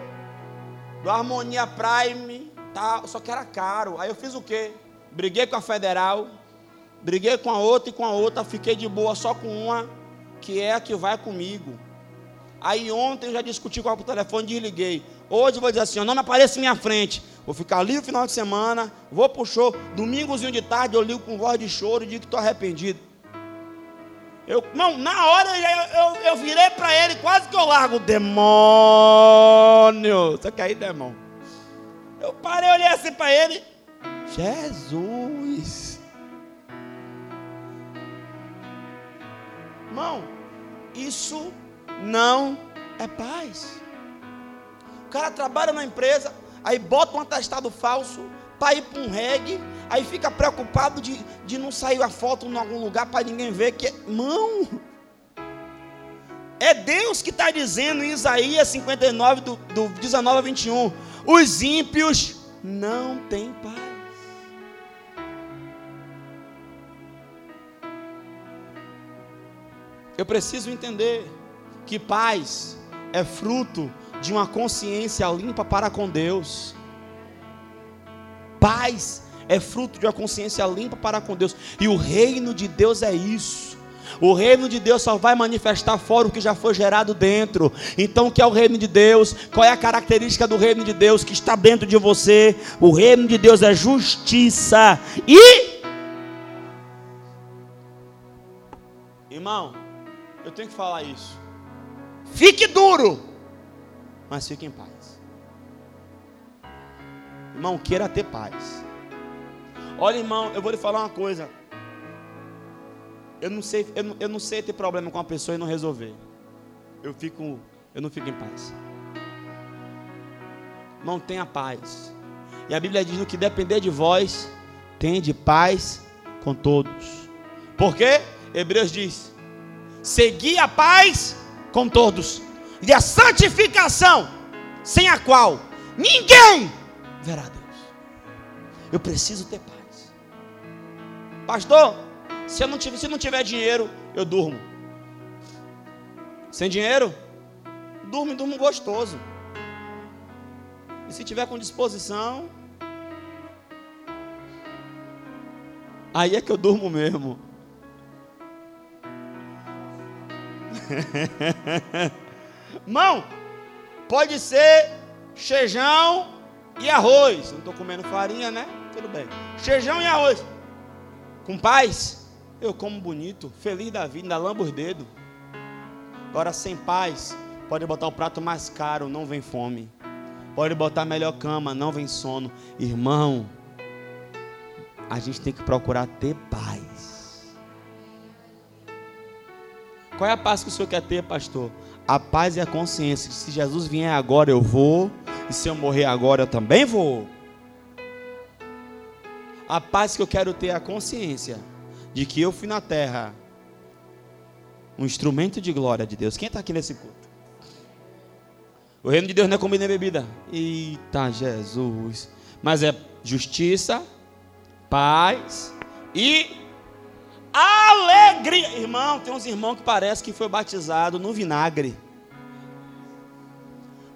do Harmonia Prime, tá? só que era caro. Aí eu fiz o quê? Briguei com a federal, briguei com a outra e com a outra, fiquei de boa só com uma, que é a que vai comigo. Aí ontem eu já discuti com ela por telefone, desliguei. Hoje eu vou dizer assim, não me apareça em minha frente. Vou ficar ali no final de semana, vou pro show. Domingozinho de tarde eu ligo com voz de choro e digo que estou arrependido. Eu, não, na hora eu, eu, eu virei para ele, quase que eu largo. Demônio! Você quer ir, demônio? Eu parei, olhei assim para ele. Jesus. Irmão, isso não é paz. O cara trabalha na empresa, aí bota um atestado falso para ir para um reggae, aí fica preocupado de, de não sair a foto em algum lugar para ninguém ver que. Irmão, é Deus que está dizendo em Isaías 59, do, do 19 a 21. Os ímpios não têm paz. Eu preciso entender que paz é fruto de uma consciência limpa para com Deus. Paz é fruto de uma consciência limpa para com Deus. E o reino de Deus é isso. O reino de Deus só vai manifestar fora o que já foi gerado dentro. Então, o que é o reino de Deus? Qual é a característica do reino de Deus que está dentro de você? O reino de Deus é justiça. E. Irmão, eu tenho que falar isso. Fique duro, mas fique em paz. Irmão, queira ter paz. Olha, irmão, eu vou lhe falar uma coisa. Eu não sei, eu não, eu não sei ter problema com uma pessoa e não resolver. Eu fico, eu não fico em paz. Irmão, tenha paz. E a Bíblia diz: no que depender de vós, tende paz com todos. Porque Hebreus diz: segui a paz com todos, e a santificação, sem a qual ninguém verá Deus. Eu preciso ter paz. Pastor, se eu não tiver, se não tiver dinheiro, eu durmo. Sem dinheiro, durmo e durmo gostoso. E se tiver com disposição, aí é que eu durmo mesmo. [laughs] Mão, pode ser feijão e arroz. Não estou comendo farinha, né? Tudo bem. Feijão e arroz. Com paz, eu como bonito, feliz da vida, ainda lambo os dedos. Agora, sem paz, pode botar o prato mais caro, não vem fome. Pode botar a melhor cama, não vem sono. Irmão, a gente tem que procurar ter paz. Qual é a paz que o senhor quer ter, pastor? A paz e a consciência. Se Jesus vier agora, eu vou. E se eu morrer agora, eu também vou. A paz que eu quero ter é a consciência de que eu fui na terra um instrumento de glória de Deus. Quem está aqui nesse culto? O reino de Deus não é comida nem bebida. Eita Jesus. Mas é justiça, paz e alegria. Irmão, tem uns irmãos que parece que foi batizado no vinagre.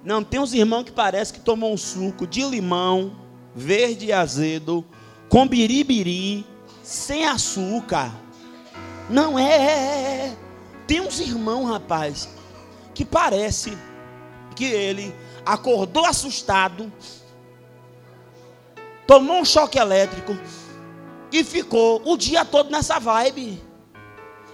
Não, tem uns irmãos que parece que tomou um suco de limão, verde e azedo, com biribiri, sem açúcar. Não é, é, é, é. Tem uns irmãos, rapaz, que parece que ele acordou assustado, tomou um choque elétrico e ficou o dia todo nessa vibe.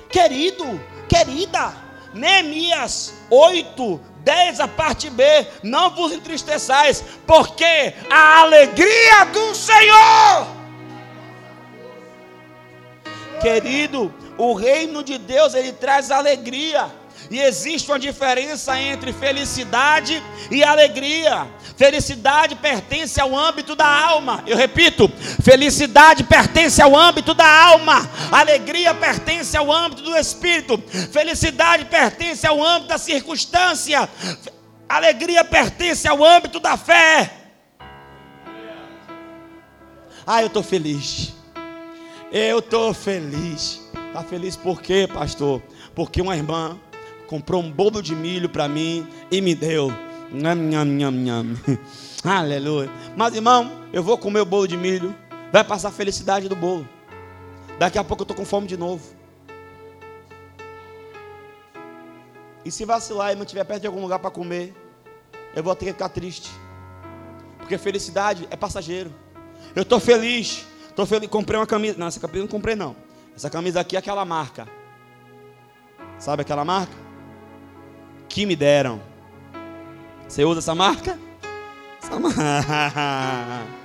Querido, querida, Neemias 8, 10, a parte B, não vos entristeçais, porque a alegria do Senhor. Querido, o reino de Deus ele traz alegria. E existe uma diferença entre felicidade e alegria. Felicidade pertence ao âmbito da alma. Eu repito, felicidade pertence ao âmbito da alma. Alegria pertence ao âmbito do espírito. Felicidade pertence ao âmbito da circunstância. Alegria pertence ao âmbito da fé. Ah, eu estou feliz. Eu estou feliz. Está feliz por quê, pastor? Porque uma irmã comprou um bolo de milho para mim e me deu. Nham, nham, nham, nham. [laughs] Aleluia. Mas irmão, eu vou comer o bolo de milho. Vai passar a felicidade do bolo. Daqui a pouco eu estou com fome de novo. E se vacilar e não tiver perto de algum lugar para comer, eu vou ter que ficar triste. Porque felicidade é passageiro. Eu estou feliz. Estou feliz. Comprei uma camisa. Não, essa camisa não comprei não. Essa camisa aqui é aquela marca. Sabe aquela marca? Que me deram. Você usa essa marca? Essa marca. [laughs]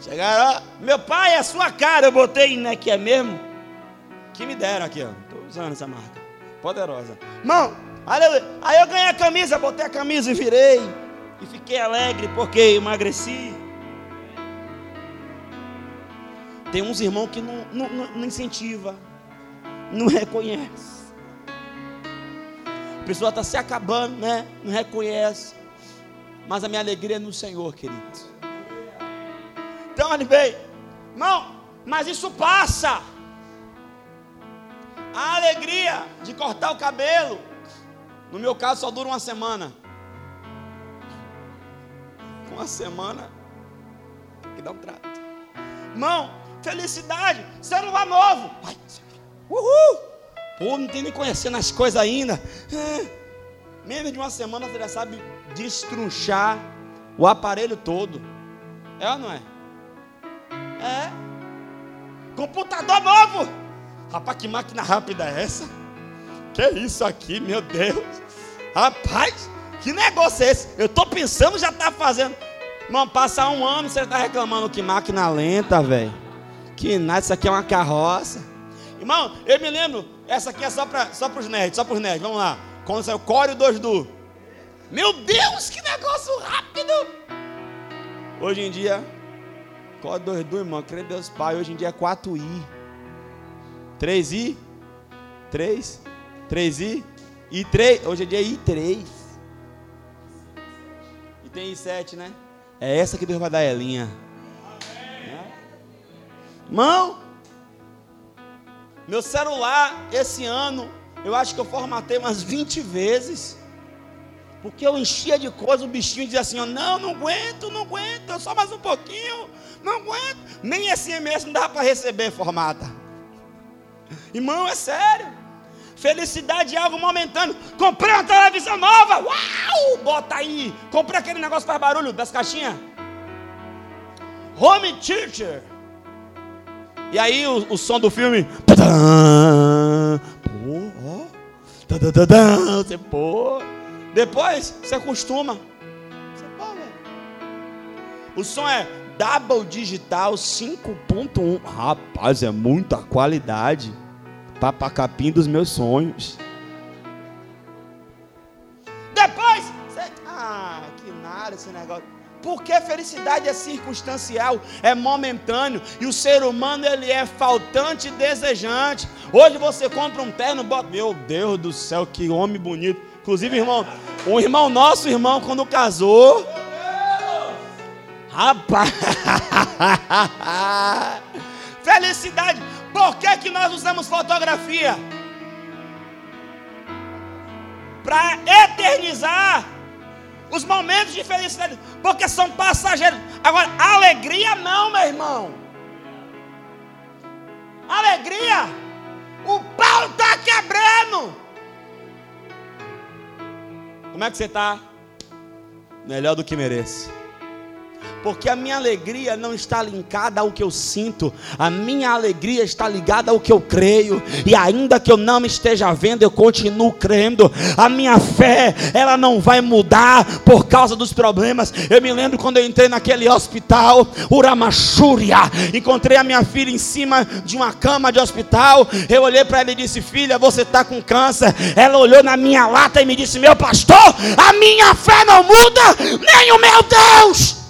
Chegaram, ó, meu pai, é sua cara. Eu botei, né, que é mesmo. Que me deram aqui, ó. Estou usando essa marca. Poderosa. Irmão, aleluia. Aí eu ganhei a camisa, botei a camisa e virei. E fiquei alegre porque emagreci. Tem uns irmãos que não, não, não incentiva, não reconhece. A pessoa está se acabando, né? Não reconhece. Mas a minha alegria é no Senhor, querido. Então, olha bem, irmão, mas isso passa. A alegria de cortar o cabelo, no meu caso, só dura uma semana. Uma semana que dá um trato. Irmão, felicidade, celular novo. Uhul! Pô, não tem nem conhecendo as coisas ainda. É. Menos de uma semana você já sabe destrunchar o aparelho todo. É ou não é? É. Computador novo. Rapaz, que máquina rápida é essa? Que isso aqui, meu Deus? Rapaz, que negócio é esse? Eu estou pensando, já está fazendo. Irmão, passar um ano você está reclamando que máquina lenta, velho. Que nada, isso aqui é uma carroça. Irmão, eu me lembro, essa aqui é só para só os nerds, só para os nerds. Vamos lá. Quando saiu Core 2 do. Meu Deus, que negócio rápido! Hoje em dia, Código 2 irmão. Creio Deus Pai. Hoje em dia é 4I. 3I? 3? 3I? I3? Hoje em dia é I3. E tem I7, né? É essa que Deus vai dar a Elinha. Irmão, meu celular, esse ano, eu acho que eu formatei umas 20 vezes. Porque eu enchia de coisa, o bichinho dizia assim: Não, não aguento, não aguento, só mais um pouquinho, não aguento. Nem SMS não dava para receber formata. Irmão, é sério. Felicidade é algo momentâneo. Comprei uma televisão nova, uau, bota aí. Comprei aquele negócio que faz barulho das caixinhas. Home Teacher. E aí o, o som do filme. Você pô. Depois você acostuma. Você pô. O som é Double Digital 5.1. Rapaz, é muita qualidade. Papacapim dos meus sonhos. Depois, você... ah, que nada esse negócio. Porque felicidade é circunstancial, é momentâneo, e o ser humano ele é faltante e desejante. Hoje você compra um terno, bota, meu Deus do céu, que homem bonito. Inclusive, irmão, um irmão nosso, irmão, quando casou, rapaz, [laughs] felicidade. Por que que nós usamos fotografia? Para eternizar os momentos de felicidade, porque são passageiros. Agora, alegria não, meu irmão. Alegria, o pau está quebrando. Como é que você está? Melhor do que merece porque a minha alegria não está linkada ao que eu sinto, a minha alegria está ligada ao que eu creio, e ainda que eu não esteja vendo, eu continuo crendo. A minha fé, ela não vai mudar por causa dos problemas. Eu me lembro quando eu entrei naquele hospital, Uramachúria, encontrei a minha filha em cima de uma cama de hospital. Eu olhei para ela e disse: Filha, você está com câncer. Ela olhou na minha lata e me disse: Meu pastor, a minha fé não muda, nem o meu Deus.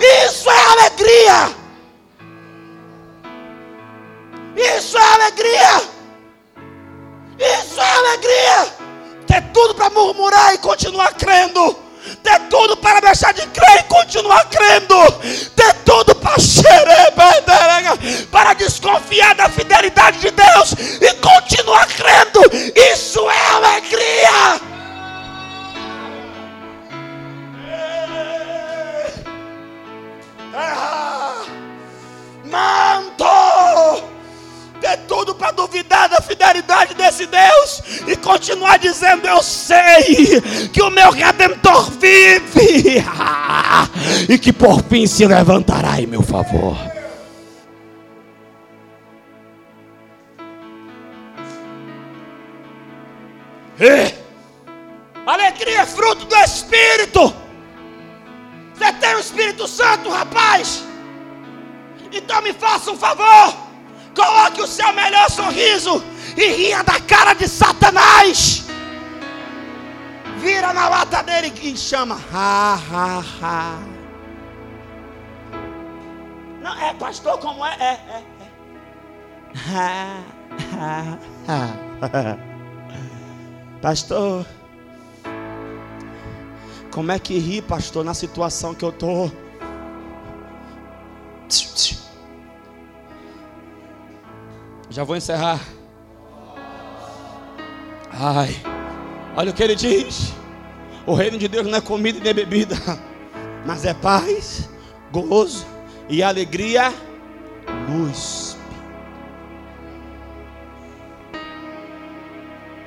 Isso é alegria. Isso é alegria. Isso é alegria. Ter tudo para murmurar e continuar crendo. Ter tudo para deixar de crer e continuar crendo. Ter tudo para para desconfiar da fidelidade de Deus e continuar crendo. Isso é alegria. Tudo para duvidar da fidelidade desse Deus e continuar dizendo: Eu sei que o meu redentor vive [laughs] e que por fim se levantará em meu favor. E, alegria é fruto do Espírito. Você tem o Espírito Santo, rapaz. Então me faça um favor. Coloque o seu melhor sorriso e ria da cara de Satanás. Vira na lata dele e chama. Ha, ha, ha. Não, é pastor, como é? É, é, é. Ha, ha, ha. [laughs] Pastor, como é que ri, pastor, na situação que eu estou? Já vou encerrar. Ai, olha o que ele diz: o reino de Deus não é comida nem bebida, [laughs] mas é paz, gozo e alegria no Espírito.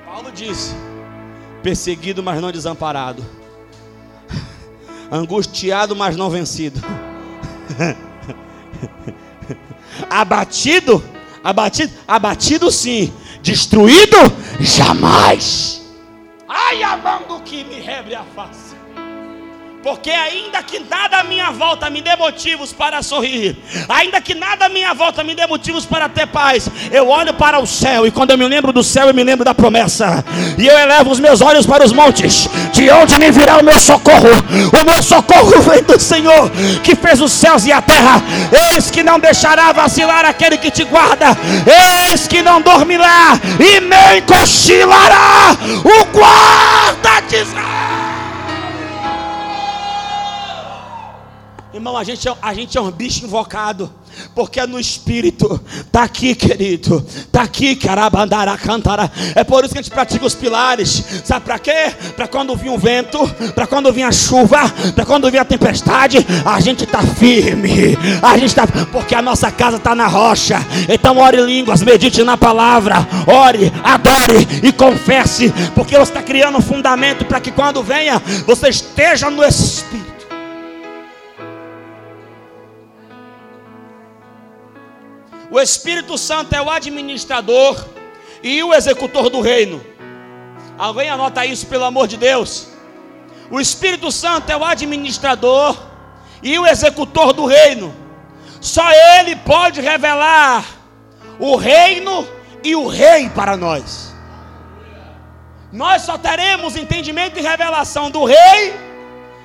Paulo disse: perseguido, mas não desamparado, [laughs] angustiado, mas não vencido, [laughs] abatido, Abatido? Abatido sim. Destruído? Jamais. Ai, amando que me rebre a face. Porque ainda que nada à minha volta me dê motivos para sorrir, ainda que nada à minha volta me dê motivos para ter paz, eu olho para o céu e quando eu me lembro do céu, eu me lembro da promessa. E eu elevo os meus olhos para os montes, de onde me virá o meu socorro? O meu socorro vem do Senhor, que fez os céus e a terra. Eis que não deixará vacilar aquele que te guarda, eis que não dormirá e nem cochilará o guarda de Israel. Irmão, a gente, é, a gente é um bicho invocado. Porque é no espírito. Está aqui, querido. Está aqui, carabandara, cantara. É por isso que a gente pratica os pilares. Sabe para quê? Para quando vir o vento, para quando vir a chuva, para quando vir a tempestade, a gente está firme. A gente está. Porque a nossa casa está na rocha. Então ore línguas, medite na palavra. Ore, adore e confesse. Porque você está criando um fundamento para que quando venha, você esteja no espírito. O Espírito Santo é o administrador e o executor do reino. Alguém anota isso, pelo amor de Deus. O Espírito Santo é o administrador e o executor do reino. Só Ele pode revelar o reino e o rei para nós. Nós só teremos entendimento e revelação do rei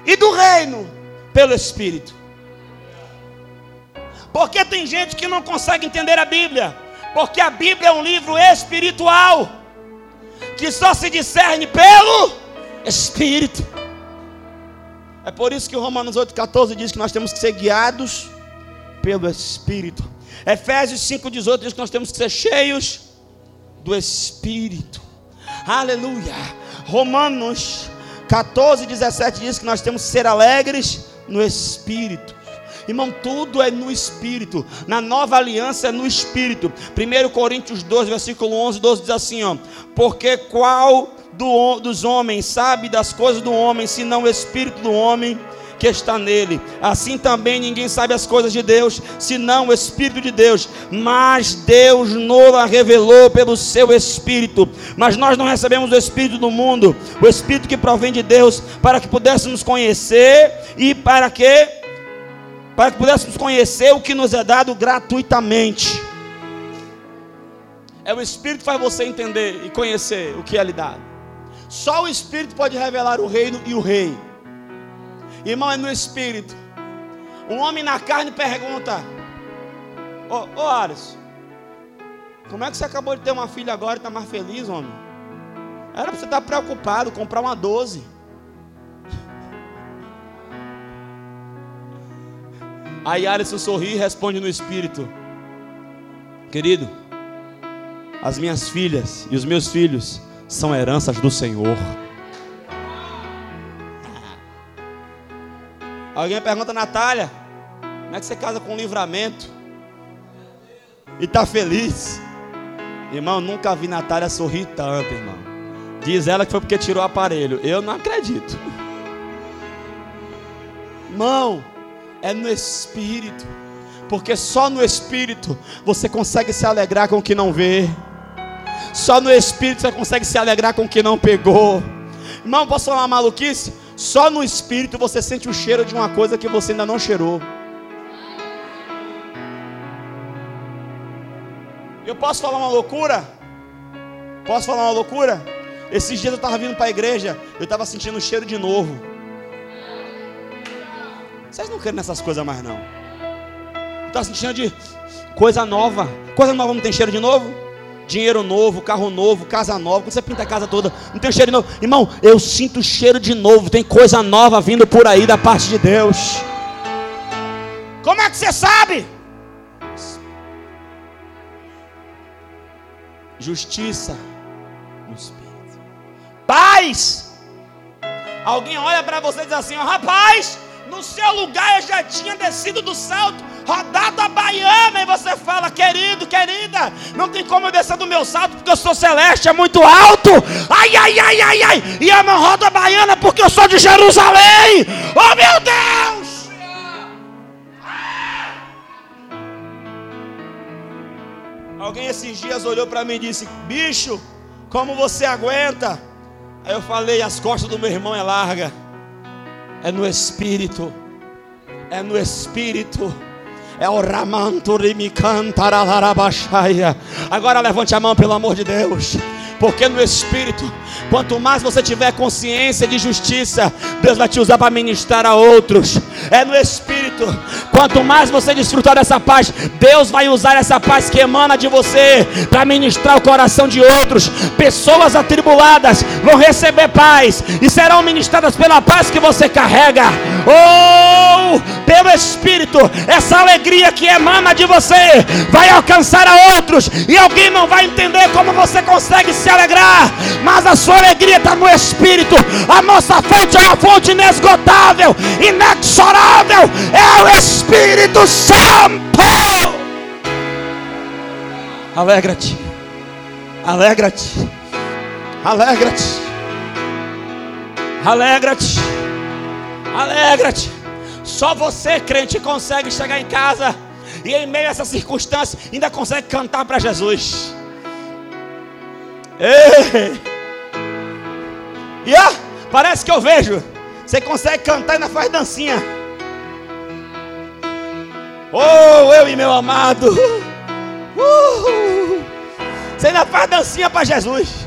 e do reino pelo Espírito. Porque tem gente que não consegue entender a Bíblia. Porque a Bíblia é um livro espiritual. Que só se discerne pelo Espírito. É por isso que Romanos 8,14 diz que nós temos que ser guiados pelo Espírito. Efésios 5,18 diz que nós temos que ser cheios do Espírito. Aleluia. Romanos 14, 17 diz que nós temos que ser alegres no Espírito. Irmão, tudo é no Espírito. Na nova aliança é no Espírito. 1 Coríntios 2, versículo 11, 12 diz assim: ó, Porque qual do, dos homens sabe das coisas do homem, senão o Espírito do homem? que está nele. Assim também ninguém sabe as coisas de Deus, senão o Espírito de Deus. Mas Deus nola revelou pelo seu Espírito. Mas nós não recebemos o Espírito do mundo, o Espírito que provém de Deus, para que pudéssemos conhecer e para que para que pudéssemos conhecer o que nos é dado gratuitamente. É o Espírito que faz você entender e conhecer o que é lhe dado. Só o Espírito pode revelar o reino e o rei. Irmão, é no Espírito. Um homem na carne pergunta: Ô oh, oh, Ares, como é que você acabou de ter uma filha agora e está mais feliz, homem? Era para você estar preocupado, comprar uma 12. Aí Alisson sorri e responde no espírito: Querido, as minhas filhas e os meus filhos são heranças do Senhor. [laughs] Alguém pergunta, Natália, como é que você casa com livramento? E está feliz? Irmão, nunca vi Natália sorrir tanto, irmão. Diz ela que foi porque tirou o aparelho. Eu não acredito. [laughs] Irmão, é no Espírito, porque só no Espírito você consegue se alegrar com o que não vê, só no Espírito você consegue se alegrar com o que não pegou. Irmão, posso falar uma maluquice? Só no Espírito você sente o cheiro de uma coisa que você ainda não cheirou. Eu posso falar uma loucura? Posso falar uma loucura? Esses dias eu estava vindo para a igreja, eu estava sentindo o cheiro de novo. Vocês não querem nessas coisas mais não. Está sentindo de coisa nova. Coisa nova não tem cheiro de novo? Dinheiro novo, carro novo, casa nova. Quando você pinta a casa toda, não tem cheiro de novo. Irmão, eu sinto cheiro de novo. Tem coisa nova vindo por aí da parte de Deus. Como é que você sabe? Justiça no Espírito. Paz. Alguém olha para você e diz assim: oh, rapaz, no seu lugar eu já tinha descido do salto, rodado a baiana, e você fala, querido, querida, não tem como eu descer do meu salto, porque eu sou celeste, é muito alto. Ai, ai, ai, ai, ai. E eu não rodo a baiana porque eu sou de Jerusalém. Oh meu Deus! Alguém esses dias olhou para mim e disse: Bicho, como você aguenta? Aí eu falei: As costas do meu irmão é larga. É no Espírito. É no Espírito. É o Ramanturimi cantaralarabaxaia. Agora levante a mão, pelo amor de Deus. Porque no Espírito, quanto mais você tiver consciência de justiça, Deus vai te usar para ministrar a outros. É no Espírito, quanto mais você desfrutar dessa paz, Deus vai usar essa paz que emana de você para ministrar o coração de outros. Pessoas atribuladas vão receber paz e serão ministradas pela paz que você carrega. Oh, pelo Espírito, essa alegria que emana de você vai alcançar a outros e alguém não vai entender como você consegue se alegrar, mas a sua alegria está no Espírito. A nossa fonte é uma fonte inesgotável, inexorável, é o Espírito Santo. Alegra-te, alegra-te, alegra-te, alegra-te, alegra-te. Só você, crente, consegue chegar em casa e em meio a essas circunstâncias ainda consegue cantar para Jesus. E ó, parece que eu vejo. Você consegue cantar e ainda faz dancinha. Oh, eu e meu amado. Uh, você ainda faz dancinha para Jesus.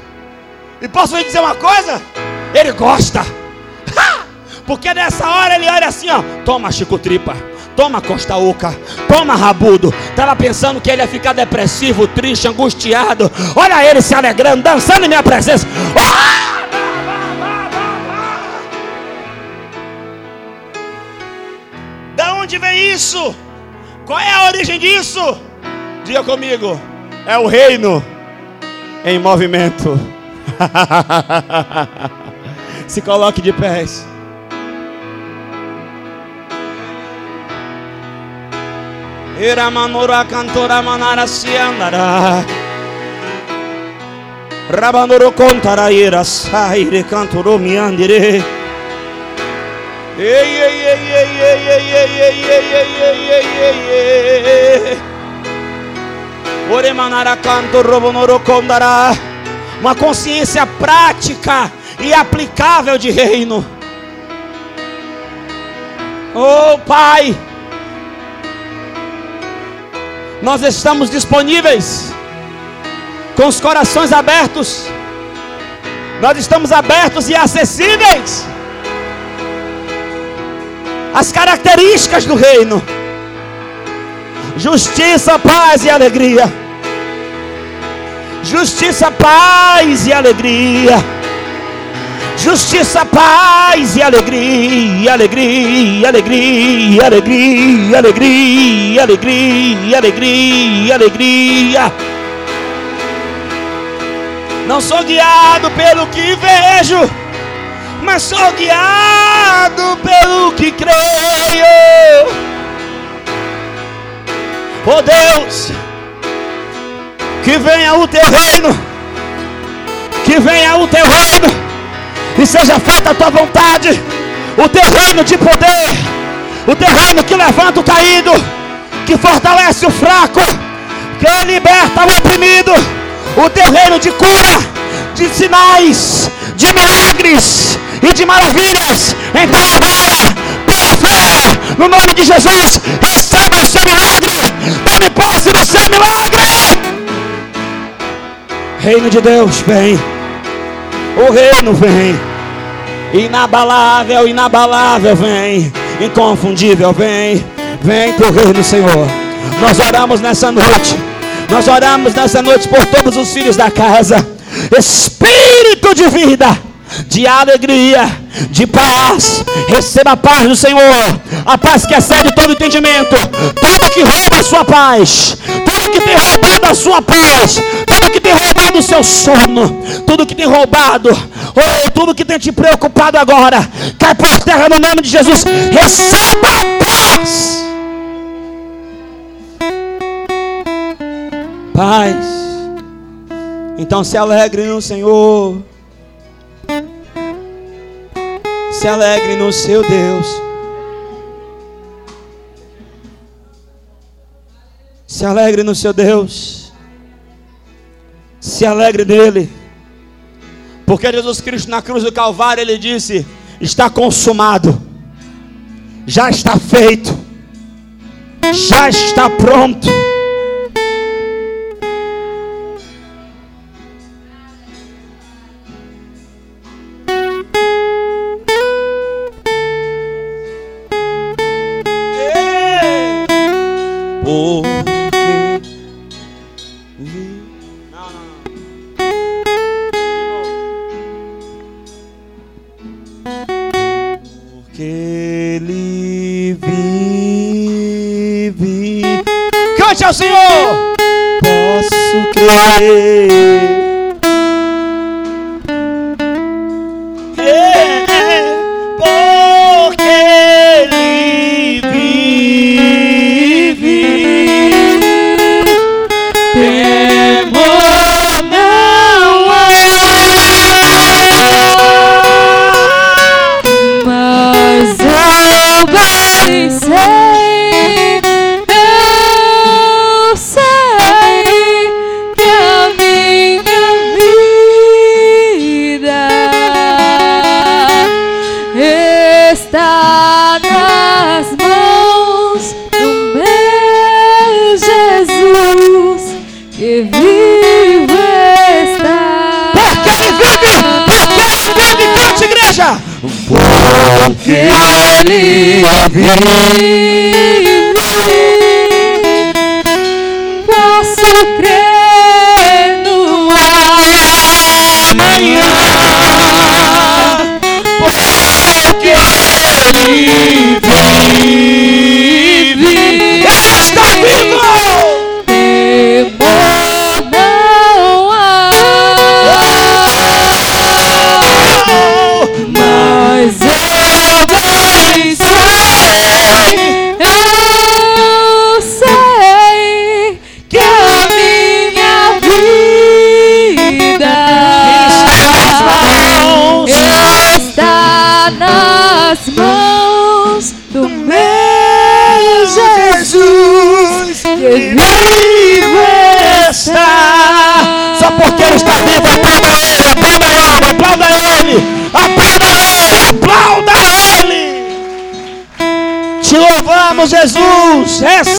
E posso lhe dizer uma coisa? Ele gosta. Porque nessa hora ele olha assim, ó. Toma, Chico Tripa. Toma Costa Oca, toma Rabudo. Estava pensando que ele ia ficar depressivo, triste, angustiado. Olha ele se alegrando, dançando em minha presença. Ah! Da onde vem isso? Qual é a origem disso? Diga comigo. É o reino em movimento. [laughs] se coloque de pés. Iramanora cantora manara siandara. Rabanoro contara ira saire cantoro miandire. Ei ei ei ei ei ei ei ei ei ei ei ei ei Ore manara canto robonoro condara. Uma consciência prática e aplicável de reino. Oh Pai, nós estamos disponíveis, com os corações abertos, nós estamos abertos e acessíveis. As características do reino: justiça, paz e alegria. Justiça, paz e alegria justiça, paz e alegria, alegria, alegria, alegria, alegria, alegria, alegria, alegria. Não sou guiado pelo que vejo, mas sou guiado pelo que creio. Oh Deus, que venha o teu reino, que venha o teu e seja feita a tua vontade, o teu reino de poder, o teu reino que levanta o caído, que fortalece o fraco, que liberta o oprimido, o teu reino de cura, de sinais, de milagres e de maravilhas. Então agora, pela fé, no nome de Jesus, receba o seu milagre, tome posse do seu milagre. Reino de Deus, vem. O reino vem. Inabalável, inabalável vem. Inconfundível vem. Vem teu reino, Senhor. Nós oramos nessa noite. Nós oramos nessa noite por todos os filhos da casa. Espírito de vida de alegria, de paz. Receba a paz do Senhor, a paz que excede todo entendimento. Tudo que rouba a sua paz, que tem roubado a sua paz, tudo que tem roubado o seu sono, tudo que tem roubado, ou tudo que tem te preocupado agora, cai por terra no nome de Jesus. Receba a paz. Paz. Então se alegre no Senhor. Se alegre no seu Deus. Se alegre no seu Deus. Se alegre nele. Porque Jesus Cristo na cruz do Calvário ele disse: Está consumado. já está feito, já está pronto. que ele vive. Cante ao Senhor! Posso crer. Jesus,